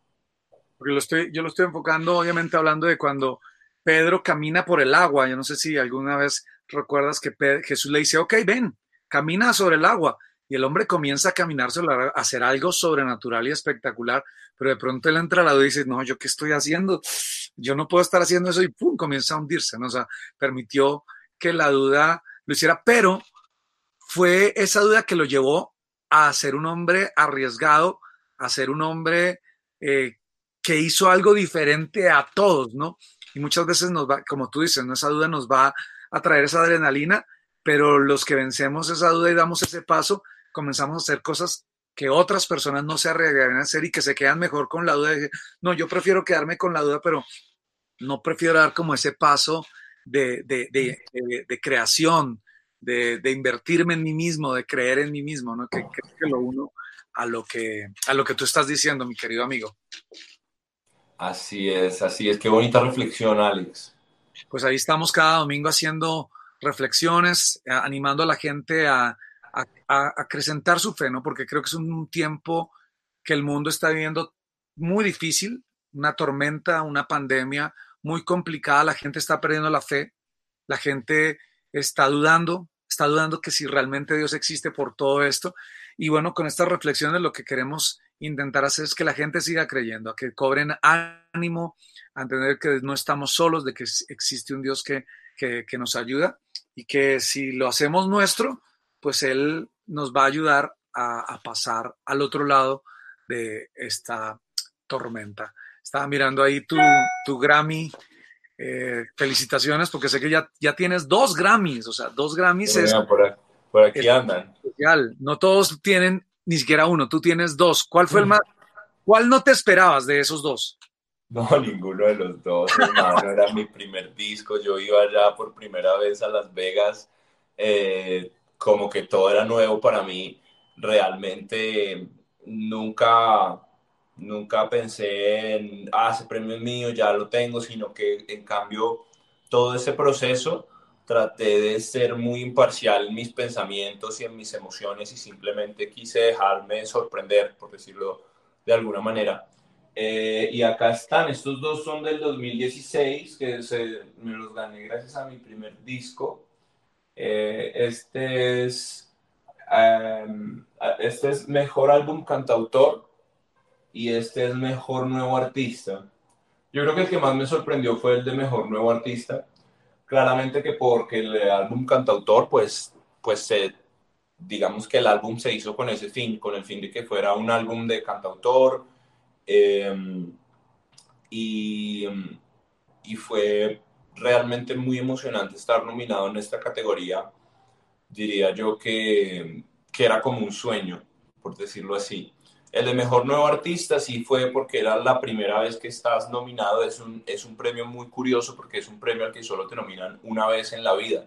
Speaker 1: Porque lo estoy, yo lo estoy enfocando, obviamente, hablando de cuando Pedro camina por el agua. Yo no sé si alguna vez recuerdas que Pedro, Jesús le dice, ok, ven, camina sobre el agua. Y el hombre comienza a caminar sobre a hacer algo sobrenatural y espectacular, pero de pronto él entra a la duda y dice, no, ¿yo qué estoy haciendo? Yo no puedo estar haciendo eso y pum, comienza a hundirse, ¿no? O sea, permitió que la duda lo hiciera, pero fue esa duda que lo llevó a ser un hombre arriesgado, a ser un hombre eh, que hizo algo diferente a todos, ¿no? Y muchas veces nos va, como tú dices, ¿no? esa duda nos va a traer esa adrenalina, pero los que vencemos esa duda y damos ese paso, comenzamos a hacer cosas que otras personas no se arriesgan a hacer y que se quedan mejor con la duda. No, yo prefiero quedarme con la duda, pero no prefiero dar como ese paso de, de, de, creación, de, invertirme en mí mismo, de creer en mí mismo, ¿no? Que que lo uno a lo que, a lo que tú estás diciendo, mi querido amigo.
Speaker 3: Así es, así es. Qué bonita reflexión, Alex.
Speaker 1: Pues ahí estamos cada domingo haciendo reflexiones, animando a la gente a, a, a acrecentar su fe, ¿no? Porque creo que es un tiempo que el mundo está viviendo muy difícil, una tormenta, una pandemia muy complicada, la gente está perdiendo la fe, la gente está dudando, está dudando que si realmente Dios existe por todo esto. Y bueno, con estas reflexiones lo que queremos intentar hacer es que la gente siga creyendo, a que cobren ánimo, a entender que no estamos solos, de que existe un Dios que, que, que nos ayuda y que si lo hacemos nuestro, pues Él nos va a ayudar a, a pasar al otro lado de esta tormenta. Estaba mirando ahí tu, tu Grammy eh, felicitaciones porque sé que ya, ya tienes dos Grammys, o sea, dos Grammys es...
Speaker 3: Por, por aquí andan.
Speaker 1: Especial. No todos tienen ni siquiera uno, tú tienes dos. ¿Cuál fue el más? ¿Cuál no te esperabas de esos dos?
Speaker 3: No, ninguno de los dos, hermano. Era mi primer disco. Yo iba allá por primera vez a Las Vegas. Eh, como que todo era nuevo para mí. Realmente nunca nunca pensé en, ah, ese premio es mío, ya lo tengo, sino que en cambio todo ese proceso traté de ser muy imparcial en mis pensamientos y en mis emociones y simplemente quise dejarme sorprender, por decirlo de alguna manera. Eh, y acá están, estos dos son del 2016, que se, me los gané gracias a mi primer disco. Eh, este es, um, este es Mejor Álbum Cantautor y este es Mejor Nuevo Artista. Yo creo que el que más me sorprendió fue el de Mejor Nuevo Artista. Claramente que porque el álbum cantautor, pues, pues se, digamos que el álbum se hizo con ese fin, con el fin de que fuera un álbum de cantautor. Eh, y, y fue realmente muy emocionante estar nominado en esta categoría. Diría yo que, que era como un sueño, por decirlo así. El de Mejor Nuevo Artista sí fue porque era la primera vez que estás nominado. Es un, es un premio muy curioso porque es un premio al que solo te nominan una vez en la vida.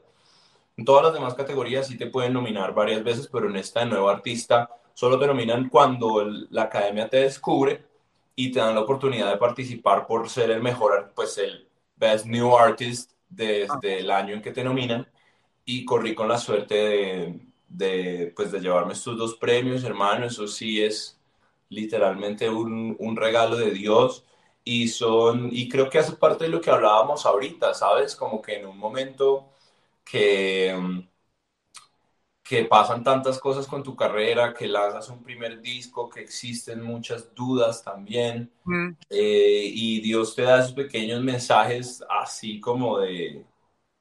Speaker 3: En todas las demás categorías sí te pueden nominar varias veces, pero en esta de Nuevo Artista solo te nominan cuando el, la academia te descubre y te dan la oportunidad de participar por ser el mejor, pues el Best New Artist desde ah. el año en que te nominan. Y corrí con la suerte de, de, pues, de llevarme estos dos premios, hermano. Eso sí es literalmente un, un, regalo de Dios y son y creo que hace parte de lo que hablábamos ahorita, ¿sabes? Como que en un momento que que pasan tantas cosas con tu carrera, que lanzas un primer disco, que existen muchas dudas también,
Speaker 1: Mm.
Speaker 3: eh, y Dios te da esos pequeños mensajes así como de,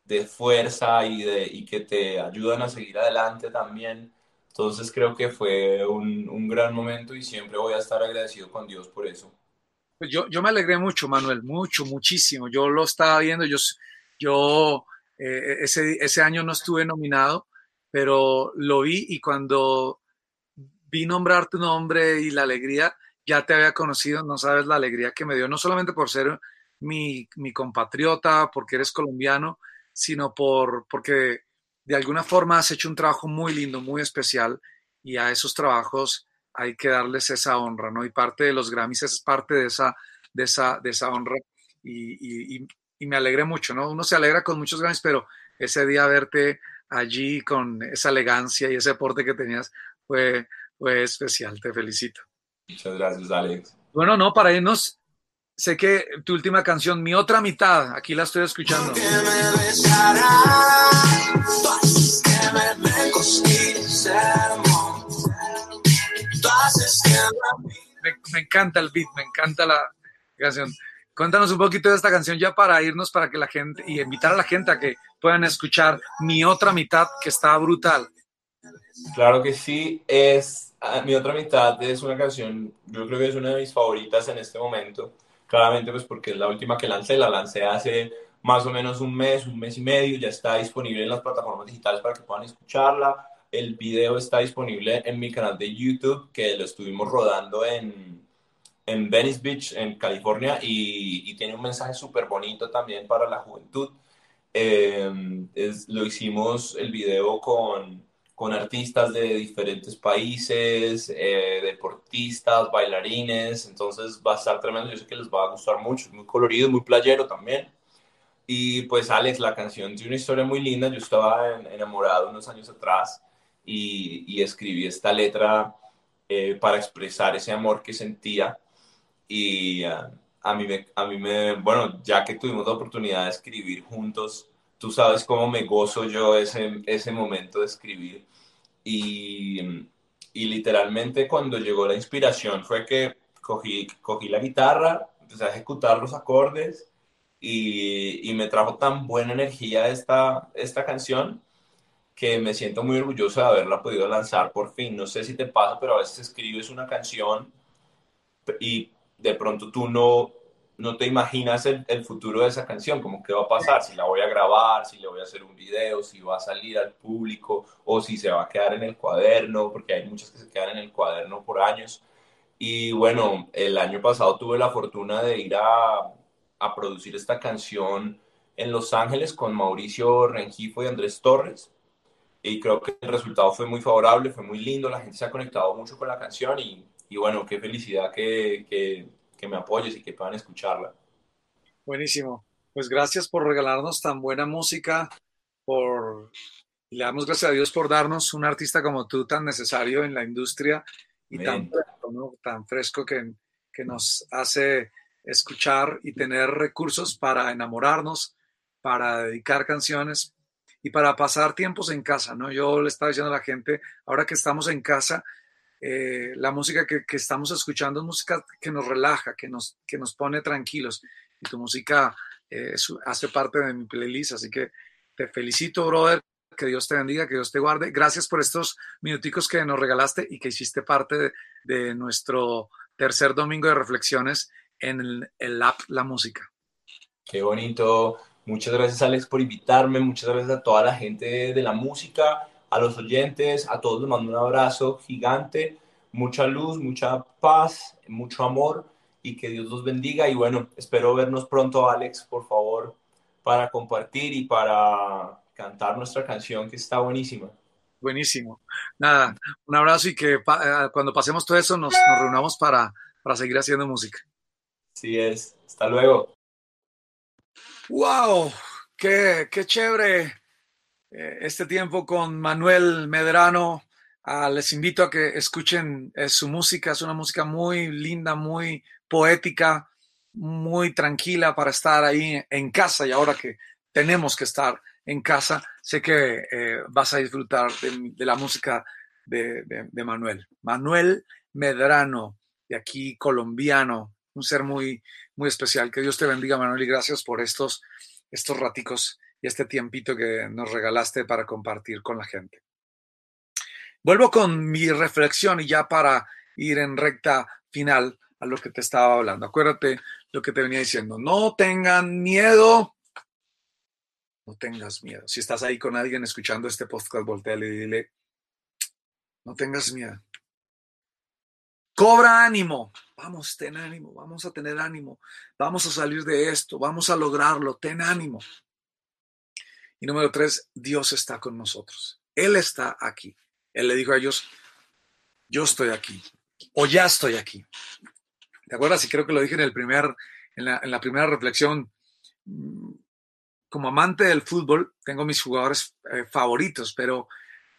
Speaker 3: de fuerza y, de, y que te ayudan a seguir adelante también. Entonces creo que fue un, un gran momento y siempre voy a estar agradecido con Dios por eso.
Speaker 1: Pues yo, yo me alegré mucho, Manuel, mucho, muchísimo. Yo lo estaba viendo, yo, yo eh, ese, ese año no estuve nominado, pero lo vi y cuando vi nombrar tu nombre y la alegría, ya te había conocido, no sabes la alegría que me dio, no solamente por ser mi, mi compatriota, porque eres colombiano, sino por, porque de alguna forma has hecho un trabajo muy lindo, muy especial, y a esos trabajos hay que darles esa honra, ¿no? Y parte de los Grammys es parte de esa, de esa, de esa honra, y, y, y me alegré mucho, ¿no? Uno se alegra con muchos Grammys, pero ese día verte allí con esa elegancia y ese porte que tenías fue, fue especial, te felicito.
Speaker 3: Muchas gracias, Alex.
Speaker 1: Bueno, no, para irnos, sé que tu última canción, Mi Otra Mitad, aquí la estoy escuchando.
Speaker 2: Que me besarás, tú haces que me den cosquillas, sermón. Tú haces que me
Speaker 1: Me, me encanta el beat, me encanta la canción. Cuéntanos un poquito de esta canción ya para irnos, para que la gente, y invitar a la gente a que puedan escuchar Mi Otra Mitad, que está brutal.
Speaker 3: Claro que sí, es ah, mi otra mitad es una canción, yo creo que es una de mis favoritas en este momento, claramente pues porque es la última que lancé, la lancé hace más o menos un mes, un mes y medio, ya está disponible en las plataformas digitales para que puedan escucharla, el video está disponible en mi canal de YouTube, que lo estuvimos rodando en, en Venice Beach, en California, y, y tiene un mensaje súper bonito también para la juventud. Eh, es, lo hicimos el video con con artistas de diferentes países, eh, deportistas, bailarines, entonces va a estar tremendo, yo sé que les va a gustar mucho, es muy colorido, muy playero también. Y pues Alex, la canción tiene una historia muy linda, yo estaba en, enamorado unos años atrás y, y escribí esta letra eh, para expresar ese amor que sentía. Y uh, a, mí me, a mí me, bueno, ya que tuvimos la oportunidad de escribir juntos, tú sabes cómo me gozo yo ese, ese momento de escribir. Y, y, literalmente cuando llegó la inspiración fue que cogí, cogí la guitarra, empecé a ejecutar los acordes y, y me trajo tan buena energía esta, esta canción que me siento muy orgulloso de haberla podido lanzar por fin. No sé si te pasa, pero a veces escribes una canción y de pronto tú no, no te imaginas el, el, futuro de esa canción, como qué va a pasar, si la voy a grabar, si le voy a hacer un video, si va a salir al público o si se va a quedar en el cuaderno, porque hay muchas que se quedan en el cuaderno por años. Y bueno, el año pasado tuve la fortuna de ir a, a producir esta canción en Los Ángeles con Mauricio Rengifo y Andrés Torres. Y creo que el resultado fue muy favorable, fue muy lindo, la gente se ha conectado mucho con la canción y, y bueno, qué felicidad que, que que me apoyes y que puedan escucharla.
Speaker 1: Buenísimo. Pues gracias por regalarnos tan buena música, por y le damos gracias a Dios por darnos un artista como tú tan necesario en la industria y tan fresco, ¿no? tan fresco que, que nos hace escuchar y tener recursos para enamorarnos, para dedicar canciones y para pasar tiempos en casa, ¿no? Yo le estaba diciendo a la gente, ahora que estamos en casa, eh, la música que, estamos escuchando es música que nos relaja, que nos, que nos pone tranquilos. Y tu música eh, hace parte de mi playlist, así que te felicito, brother. Que Dios te bendiga, que Dios te guarde. Gracias por estos minuticos que nos regalaste y que hiciste parte de, de nuestro tercer domingo de reflexiones en el, el app La Música.
Speaker 3: Qué bonito. Muchas gracias, Alex, por invitarme. Muchas gracias a toda la gente de la música a los oyentes, a todos les mando un abrazo gigante, mucha luz, mucha paz, mucho amor y que Dios los bendiga. Y bueno, espero vernos pronto, Alex, por favor, para compartir y para cantar nuestra canción que está buenísima.
Speaker 1: Buenísimo. Nada, un abrazo y que pa cuando pasemos todo eso nos, nos reunamos para, para seguir haciendo música.
Speaker 3: Sí es. Hasta luego.
Speaker 1: ¡Wow! ¡Qué, qué chévere! Este tiempo con Manuel Medrano. Uh, les invito a que escuchen eh, su música. Es una música muy linda, muy poética, muy tranquila para estar ahí en casa y ahora que tenemos que estar en casa, sé que eh, vas a disfrutar de, la música de, de, de, Manuel. Manuel Medrano, de aquí colombiano, un ser muy, muy especial. Que Dios te bendiga, Manuel, y gracias por estos, estos raticos y este tiempito que nos regalaste para compartir con la gente. Vuelvo con mi reflexión y ya para ir en recta final a lo que te estaba hablando. Acuérdate lo que te venía diciendo. No tengan miedo. No tengas miedo. Si estás ahí con alguien escuchando este podcast, volteale y dile, no tengas miedo. Cobra ánimo. Vamos, ten ánimo. Vamos a tener ánimo. Vamos a salir de esto. Vamos a lograrlo. Ten ánimo. Y número tres, Dios está con nosotros. Él está aquí. Él le dijo a ellos, yo estoy aquí. O ya estoy aquí. ¿Te acuerdas? Y creo que lo dije en, el primer, en, la, en la primera reflexión. Como amante del fútbol, tengo mis jugadores eh, favoritos, pero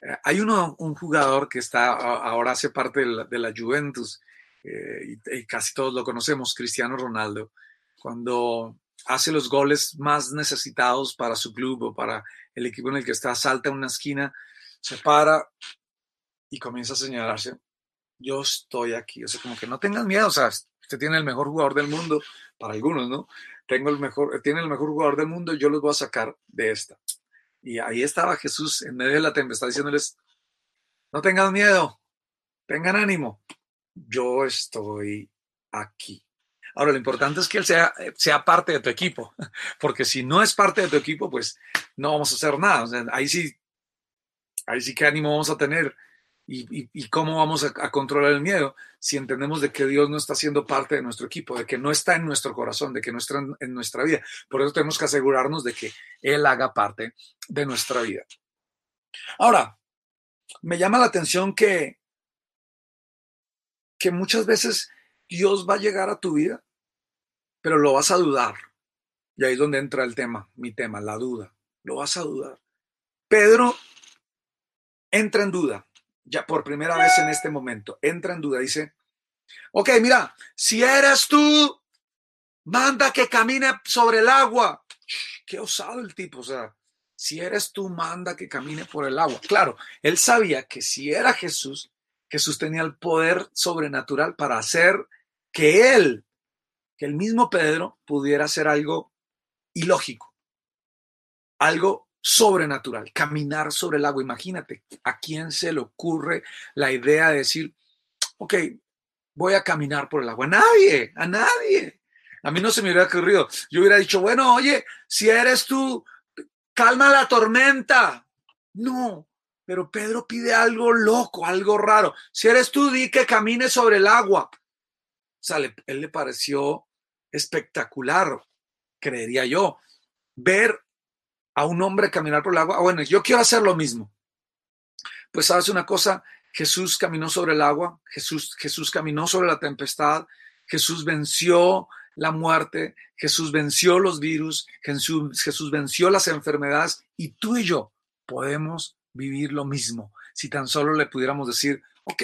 Speaker 1: eh, hay uno, un jugador que está ahora hace parte de la, Juventus eh, y, y, casi todos lo conocemos, Cristiano Ronaldo. Cuando hace los goles más necesitados para su club o para el equipo en el que está, salta una esquina, se para y comienza a señalarse. Yo estoy aquí, o sea, como que no tengan miedo, o sea, usted tiene el mejor jugador del mundo, para algunos, ¿no? Tengo el mejor, tiene el mejor jugador del mundo, yo los voy a sacar de esta. Y ahí estaba Jesús en medio de la tempestad diciéndoles, no tengan miedo, tengan ánimo, yo estoy aquí. Ahora, lo importante es que él sea, sea parte de tu equipo, porque si no es parte de tu equipo, pues no vamos a hacer nada. Ahí sí, ahí sí qué ánimo vamos a tener y, cómo vamos a, a, controlar el miedo si entendemos de que Dios no está siendo parte de nuestro equipo, de que no está en nuestro corazón, de que no está en, en nuestra vida. Por eso tenemos que asegurarnos de que Él haga parte de nuestra vida. Ahora, me llama la atención que, que muchas veces Dios va a llegar a tu vida, pero lo vas a dudar. Y ahí es donde entra el tema, mi tema, la duda. Lo vas a dudar. Pedro entra en duda, ya por primera vez en este momento, entra en duda, dice, ok, mira, si eres tú, manda que camine sobre el agua. Qué osado el tipo, o sea, si eres tú, manda que camine por el agua. Claro, él sabía que si era Jesús, Jesús tenía el poder sobrenatural para hacer que él, que el mismo Pedro pudiera hacer algo ilógico, algo sobrenatural, caminar sobre el agua. Imagínate, ¿a quién se le ocurre la idea de decir, ok, voy a caminar por el agua? A nadie, a nadie. A mí no se me hubiera ocurrido. Yo hubiera dicho, bueno, oye, si eres tú, calma la tormenta. No, pero Pedro pide algo loco, algo raro. Si eres tú, di que camine sobre el agua. O sea, le, él le pareció espectacular, creería yo, ver a un hombre caminar por el agua. Ah, bueno, yo quiero hacer lo mismo. Pues sabes una cosa, Jesús caminó sobre el agua, Jesús, Jesús caminó sobre la tempestad, Jesús venció la muerte, Jesús venció los virus, Jesús, Jesús venció las enfermedades y tú y yo podemos vivir lo mismo. Si tan solo le pudiéramos decir, ok,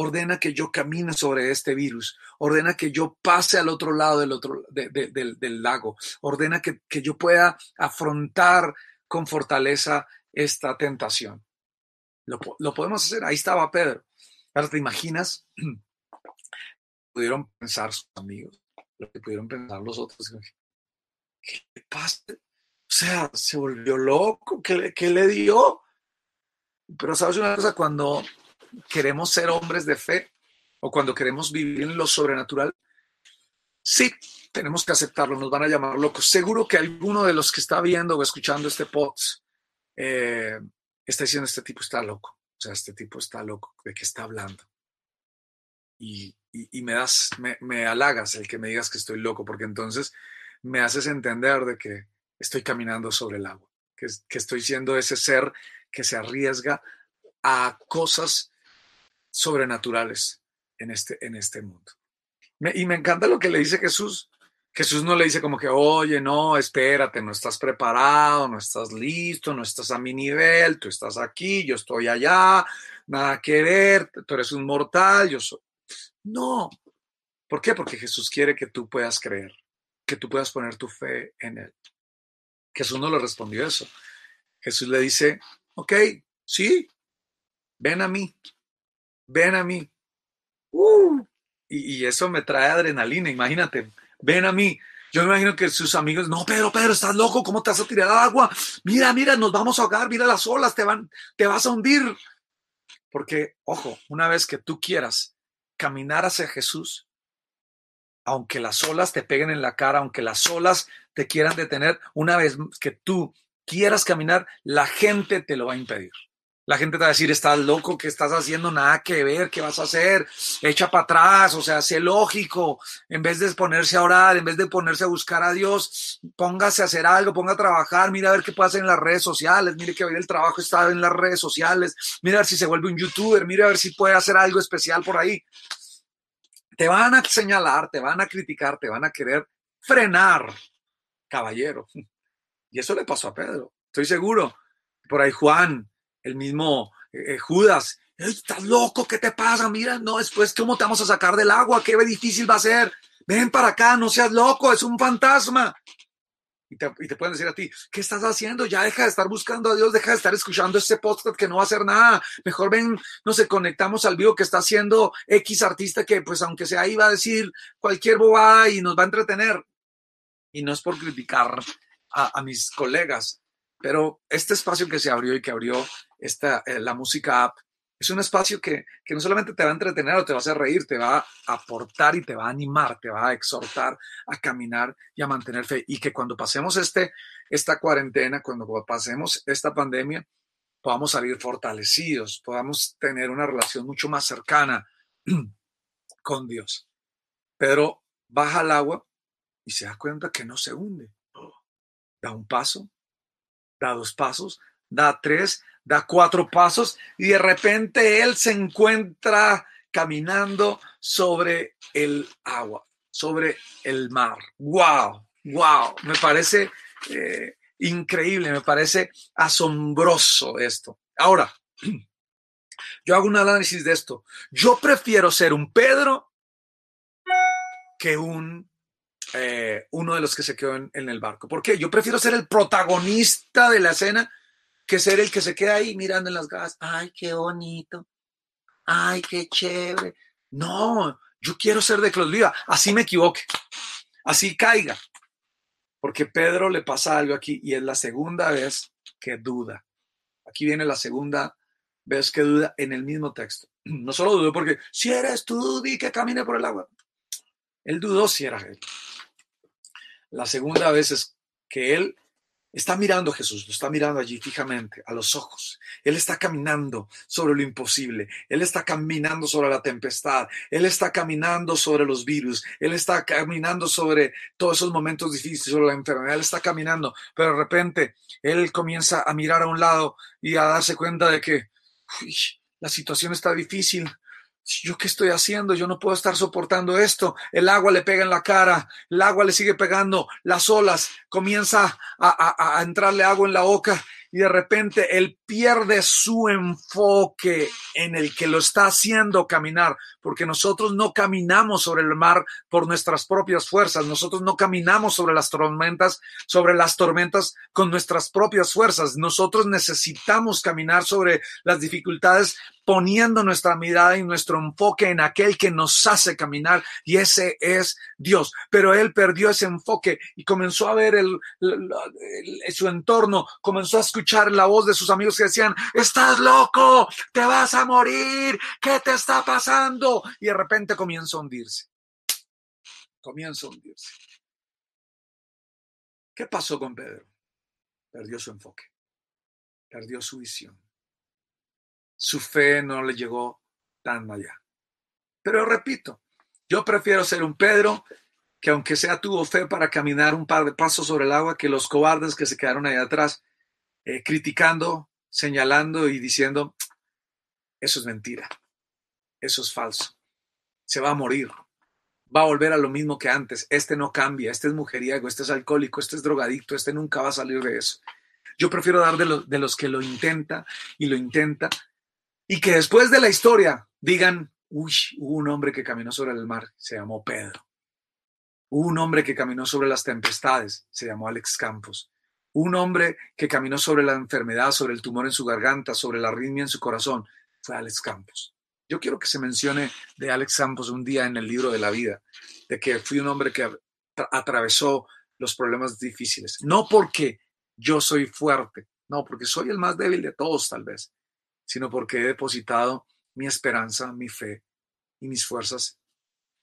Speaker 1: ordena que yo camine sobre este virus, ordena que yo pase al otro lado del, otro, de, de, del, del lago, ordena que, que yo pueda afrontar con fortaleza esta tentación. Lo, lo, podemos hacer, ahí estaba Pedro. Ahora te imaginas, pudieron pensar sus amigos, lo que pudieron pensar los otros. ¿Qué le pasa? O sea, se volvió loco, ¿qué, qué le dio? Pero sabes una cosa, cuando queremos ser hombres de fe o cuando queremos vivir en lo sobrenatural, sí, tenemos que aceptarlo, nos van a llamar locos. Seguro que alguno de los que está viendo o escuchando este podcast eh, está diciendo, este tipo está loco, o sea, este tipo está loco, ¿de qué está hablando? Y, y, me das, me, me, halagas el que me digas que estoy loco, porque entonces me haces entender de que estoy caminando sobre el agua, que estoy siendo ese ser que se arriesga a cosas sobrenaturales en este, en este mundo. Y me encanta lo que le dice Jesús. Jesús no le dice como que, oye, no, espérate, no estás preparado, no estás listo, no estás a mi nivel, tú estás aquí, yo estoy allá, nada que ver, tú eres un mortal, yo soy. No. ¿Por qué? Porque Jesús quiere que tú puedas creer, que tú puedas poner tu fe en Él. Jesús no le respondió eso. Jesús le dice, ok, sí, ven a mí, ven a mí. Uh, y, y eso me trae adrenalina, imagínate, ven a mí. Yo me imagino que sus amigos, no, Pedro, Pedro, estás loco, ¿cómo te vas a tirar al agua? Mira, mira, nos vamos a ahogar, mira las olas, te van, te vas a hundir. Porque, ojo, una vez que tú quieras caminar hacia Jesús, aunque las olas te peguen en la cara, aunque las olas te quieran detener, una vez que tú quieras caminar, la gente te lo va a impedir. La gente te va a decir, estás loco, ¿qué estás haciendo? Nada que ver, ¿qué vas a hacer? Echa para atrás, o sea, sé lógico. En vez de ponerse a orar, en vez de ponerse a buscar a Dios, póngase a hacer algo, ponga a trabajar, mira a ver qué puede hacer en las redes sociales, mire que hoy el trabajo está en las redes sociales, mira a ver si se vuelve un youtuber, mira a ver si puede hacer algo especial por ahí. Te van a señalar, te van a criticar, te van a querer frenar, caballero. Y eso le pasó a Pedro, estoy seguro. Por ahí Juan, el mismo eh, Judas. Estás loco, ¿qué te pasa? Mira, no, después, ¿cómo te vamos a sacar del agua? Qué difícil va a ser. Ven para acá, no seas loco, es un fantasma. Y te, y te, pueden decir a ti, ¿qué estás haciendo? Ya deja de estar buscando a Dios, deja de estar escuchando este podcast que no va a hacer nada. Mejor ven, no sé, conectamos al vivo que está haciendo X artista que, pues, aunque sea ahí, va a decir cualquier bobada y nos va a entretener. Y no es por criticar a, a mis colegas, pero este espacio que se abrió y que abrió esta, eh, la música app, es un espacio que, que, no solamente te va a entretener o te va a hacer reír, te va a aportar y te va a animar, te va a exhortar a caminar y a mantener fe. Y que cuando pasemos este, esta cuarentena, cuando pasemos esta pandemia, podamos salir fortalecidos, podamos tener una relación mucho más cercana con Dios. Pero baja al agua y se da cuenta que no se hunde. Da un paso, da dos pasos, da tres, da cuatro pasos y de repente él se encuentra caminando sobre el agua, sobre el mar. ¡Wow! ¡Wow! Me parece eh, increíble, me parece asombroso esto. Ahora, yo hago un análisis de esto. Yo prefiero ser un Pedro que un eh, uno de los que se quedó en, en, el barco. ¿Por qué? Yo prefiero ser el protagonista de la escena que ser el que se queda ahí mirando en las gas. Ay, qué bonito. Ay, qué chévere. No, yo quiero ser de que los viva. Así me equivoque. Así caiga. Porque Pedro le pasa algo aquí y es la segunda vez que duda. Aquí viene la segunda vez que duda en el mismo texto. No solo dudó porque si eres tú, di que camine por el agua. Él dudó si era él. La segunda vez es que él está mirando Jesús, lo está mirando allí fijamente, a los ojos. Él está caminando sobre lo imposible, Él está caminando sobre la tempestad, Él está caminando sobre los virus, Él está caminando sobre todos esos momentos difíciles, sobre la enfermedad, Él está caminando, pero de repente Él comienza a mirar a un lado y a darse cuenta de que la situación está difícil, ¿Yo qué estoy haciendo? Yo no puedo estar soportando esto. El agua le pega en la cara, el agua le sigue pegando, las olas, comienza a, a, a entrarle agua en la boca y de repente él pierde su enfoque en el que lo está haciendo caminar, porque nosotros no caminamos sobre el mar por nuestras propias fuerzas, nosotros no caminamos sobre las tormentas, sobre las tormentas con nuestras propias fuerzas, nosotros necesitamos caminar sobre las dificultades poniendo nuestra mirada y nuestro enfoque en aquel que nos hace caminar y ese es Dios. Pero él perdió ese enfoque y comenzó a ver el, su entorno, comenzó a escuchar la voz de sus amigos que decían, estás loco, te vas a morir, ¿qué te está pasando? Y de repente comienza a hundirse. Comienza a hundirse. ¿Qué pasó con Pedro? Perdió su enfoque, perdió su visión su fe no le llegó tan allá. Pero repito, yo prefiero ser un Pedro que aunque sea tuvo fe para caminar un par de pasos sobre el agua, que los cobardes que se quedaron ahí atrás, eh, criticando, señalando y diciendo, eso es mentira, eso es falso, se va a morir, va a volver a lo mismo que antes, este no cambia, este es mujeriego, este es alcohólico, este es drogadicto, este nunca va a salir de eso. Yo prefiero dar de los que lo intenta y lo intenta y que después de la historia digan, uy, hubo un hombre que caminó sobre el mar, se llamó Pedro. Hubo un hombre que caminó sobre las tempestades, se llamó Alex Campos. Un hombre que caminó sobre la enfermedad, sobre el tumor en su garganta, sobre la arritmia en su corazón, fue Alex Campos. Yo quiero que se mencione de Alex Campos un día en el libro de la vida, de que fui un hombre que atravesó los problemas difíciles. No porque yo soy fuerte, no porque soy el más débil de todos tal vez, sino porque he depositado mi esperanza, mi fe y mis fuerzas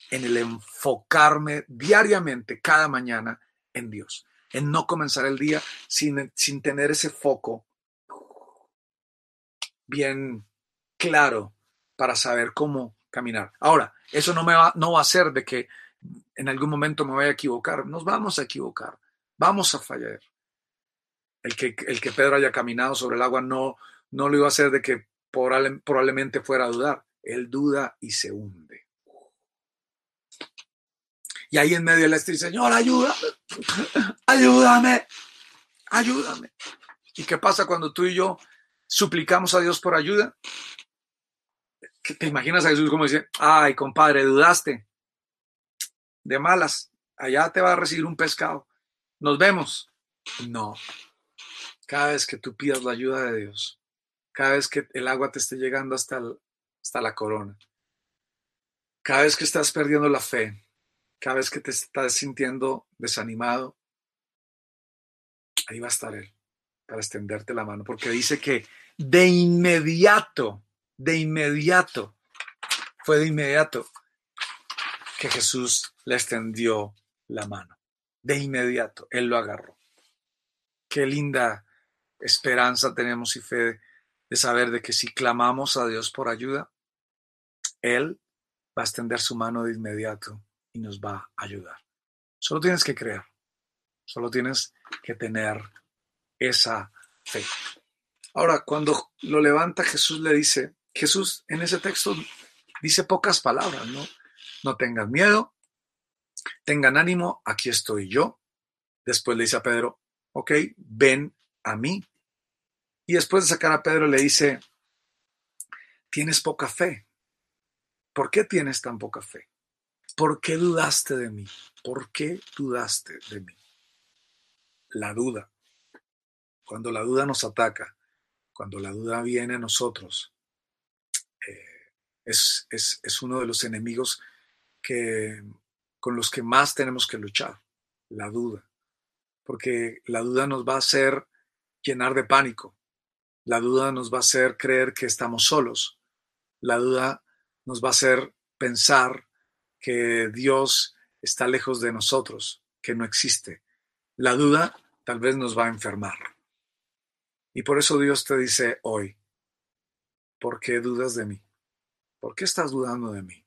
Speaker 1: en el enfocarme diariamente, cada mañana, en Dios, en no comenzar el día sin, sin tener ese foco bien claro para saber cómo caminar. Ahora, eso no, me va, no va a ser de que en algún momento me vaya a equivocar. Nos vamos a equivocar, vamos a fallar. El que, el que Pedro haya caminado sobre el agua no, no lo iba a hacer de que probablemente fuera a dudar. Él duda y se hunde. Y ahí en medio del estrés, Señor, ayúdame, ayúdame, ayúdame. ¿Y qué pasa cuando tú y yo suplicamos a Dios por ayuda? ¿Te imaginas a Jesús como dice, ay, compadre, dudaste? De malas, allá te va a recibir un pescado. Nos vemos. No. Cada vez que tú pidas la ayuda de Dios, cada vez que el agua te esté llegando hasta, la corona, cada vez que estás perdiendo la fe, cada vez que te estás sintiendo desanimado, ahí va a estar Él para extenderte la mano, porque dice que de inmediato, de inmediato, fue de inmediato que Jesús le extendió la mano. De inmediato, Él lo agarró. Qué linda esperanza tenemos y fe de saber de que si clamamos a Dios por ayuda, Él va a extender su mano de inmediato y nos va a ayudar. Solo tienes que creer, solo tienes que tener esa fe. Ahora, cuando lo levanta Jesús le dice, Jesús en ese texto dice pocas palabras, ¿no? No tengan miedo, tengan ánimo, aquí estoy yo. Después le dice a Pedro, ok, ven a mí. Y después de sacar a Pedro le dice, tienes poca fe. ¿Por qué tienes tan poca fe? ¿Por qué dudaste de mí? ¿Por qué dudaste de mí? La duda. Cuando la duda nos ataca, cuando la duda viene a nosotros, eh, es, es, uno de los enemigos que, con los que más tenemos que luchar, la duda. Porque la duda nos va a hacer llenar de pánico. La duda nos va a hacer creer que estamos solos. La duda nos va a hacer pensar que Dios está lejos de nosotros, que no existe. La duda tal vez nos va a enfermar. Y por eso Dios te dice hoy, ¿por qué dudas de mí? ¿Por qué estás dudando de mí?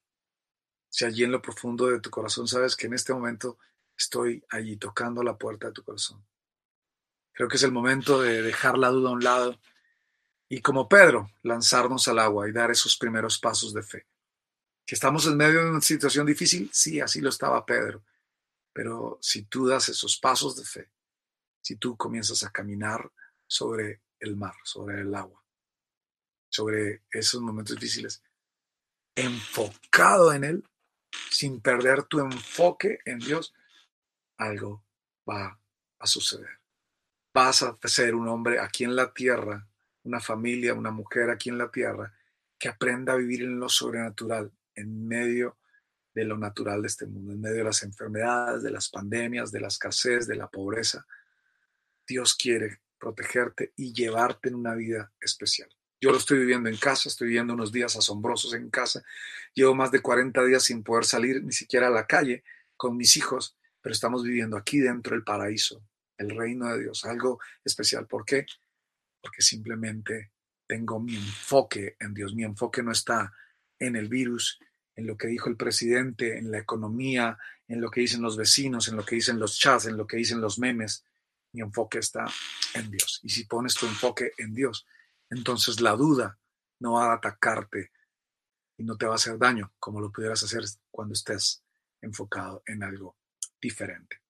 Speaker 1: Si allí en lo profundo de tu corazón sabes que en este momento estoy allí tocando la puerta de tu corazón. Creo que es el momento de dejar la duda a un lado y como Pedro, lanzarnos al agua y dar esos primeros pasos de fe. ¿Que estamos en medio de una situación difícil? Sí, así lo estaba Pedro. Pero si tú das esos pasos de fe, si tú comienzas a caminar sobre el mar, sobre el agua, sobre esos momentos difíciles, enfocado en Él, sin perder tu enfoque en Dios, algo va a suceder. Vas a ser un hombre aquí en la tierra, una familia, una mujer aquí en la tierra, que aprenda a vivir en lo sobrenatural, en medio de lo natural de este mundo, en medio de las enfermedades, de las pandemias, de la escasez, de la pobreza. Dios quiere protegerte y llevarte en una vida especial. Yo lo estoy viviendo en casa, estoy viviendo unos días asombrosos en casa. Llevo más de 40 días sin poder salir ni siquiera a la calle con mis hijos, pero estamos viviendo aquí dentro del paraíso, el reino de Dios, algo especial. ¿Por qué? Porque simplemente tengo mi enfoque en Dios. Mi enfoque no está en el virus, en lo que dijo el presidente, en la economía, en lo que dicen los vecinos, en lo que dicen los chats, en lo que dicen los memes. Mi enfoque está en Dios. Y si pones tu enfoque en Dios, entonces la duda no va a atacarte y no te va a hacer daño como lo pudieras hacer cuando estés enfocado en algo diferente.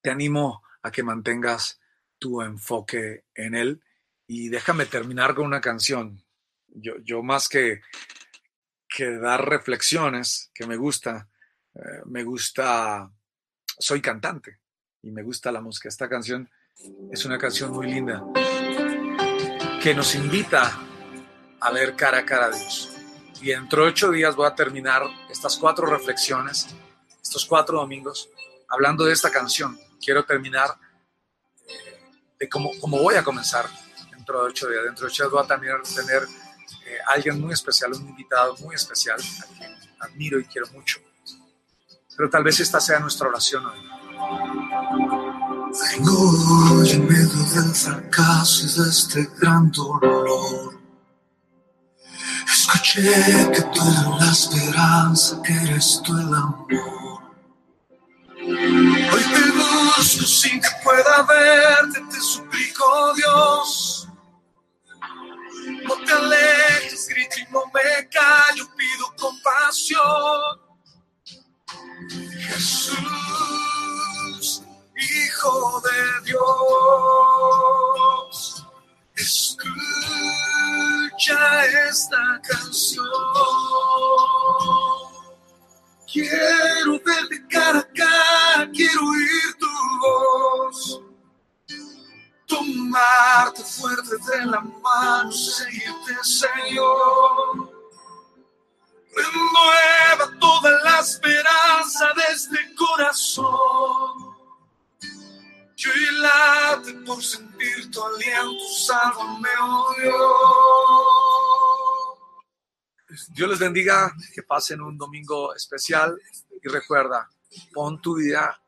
Speaker 1: Te animo a que mantengas tu enfoque en Él y déjame terminar con una canción. Yo, yo más que que dar reflexiones que me gusta. Eh, me gusta, soy cantante y me gusta la música. Esta canción
Speaker 4: Es una canción muy linda que nos invita a ver cara a cara a Dios. Y dentro de ocho días voy a terminar estas cuatro reflexiones, estos cuatro domingos, hablando de esta canción. Quiero terminar de cómo, cómo voy a comenzar dentro de ocho días. Dentro de ocho días voy a tener, tener eh, alguien muy especial, un invitado muy especial, a quien admiro y quiero mucho. Pero tal vez esta sea nuestra oración hoy.
Speaker 1: Vengo hoy en medio del fracaso y de este gran dolor. Escuché que tú eres la esperanza, que eres tú el amor. Hoy te sin que pueda verte, te suplico Dios. No te alejes, grito y no me callo, pido compasión. Jesús, Hijo de Dios, escucha esta canción. Quiero verte cara a cara, quiero oír tu voz. Tomarte fuerte de la mano, seguirte, Señor. Renueva toda la esperanza de este corazón. Yo late por sentir tu aliento, sálvame, oh Dios.
Speaker 4: Dios les bendiga, que pasen un domingo especial y recuerda, pon tu vida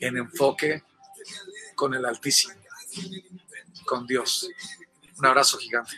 Speaker 4: en enfoque con el Altísimo, con Dios. Un abrazo gigante.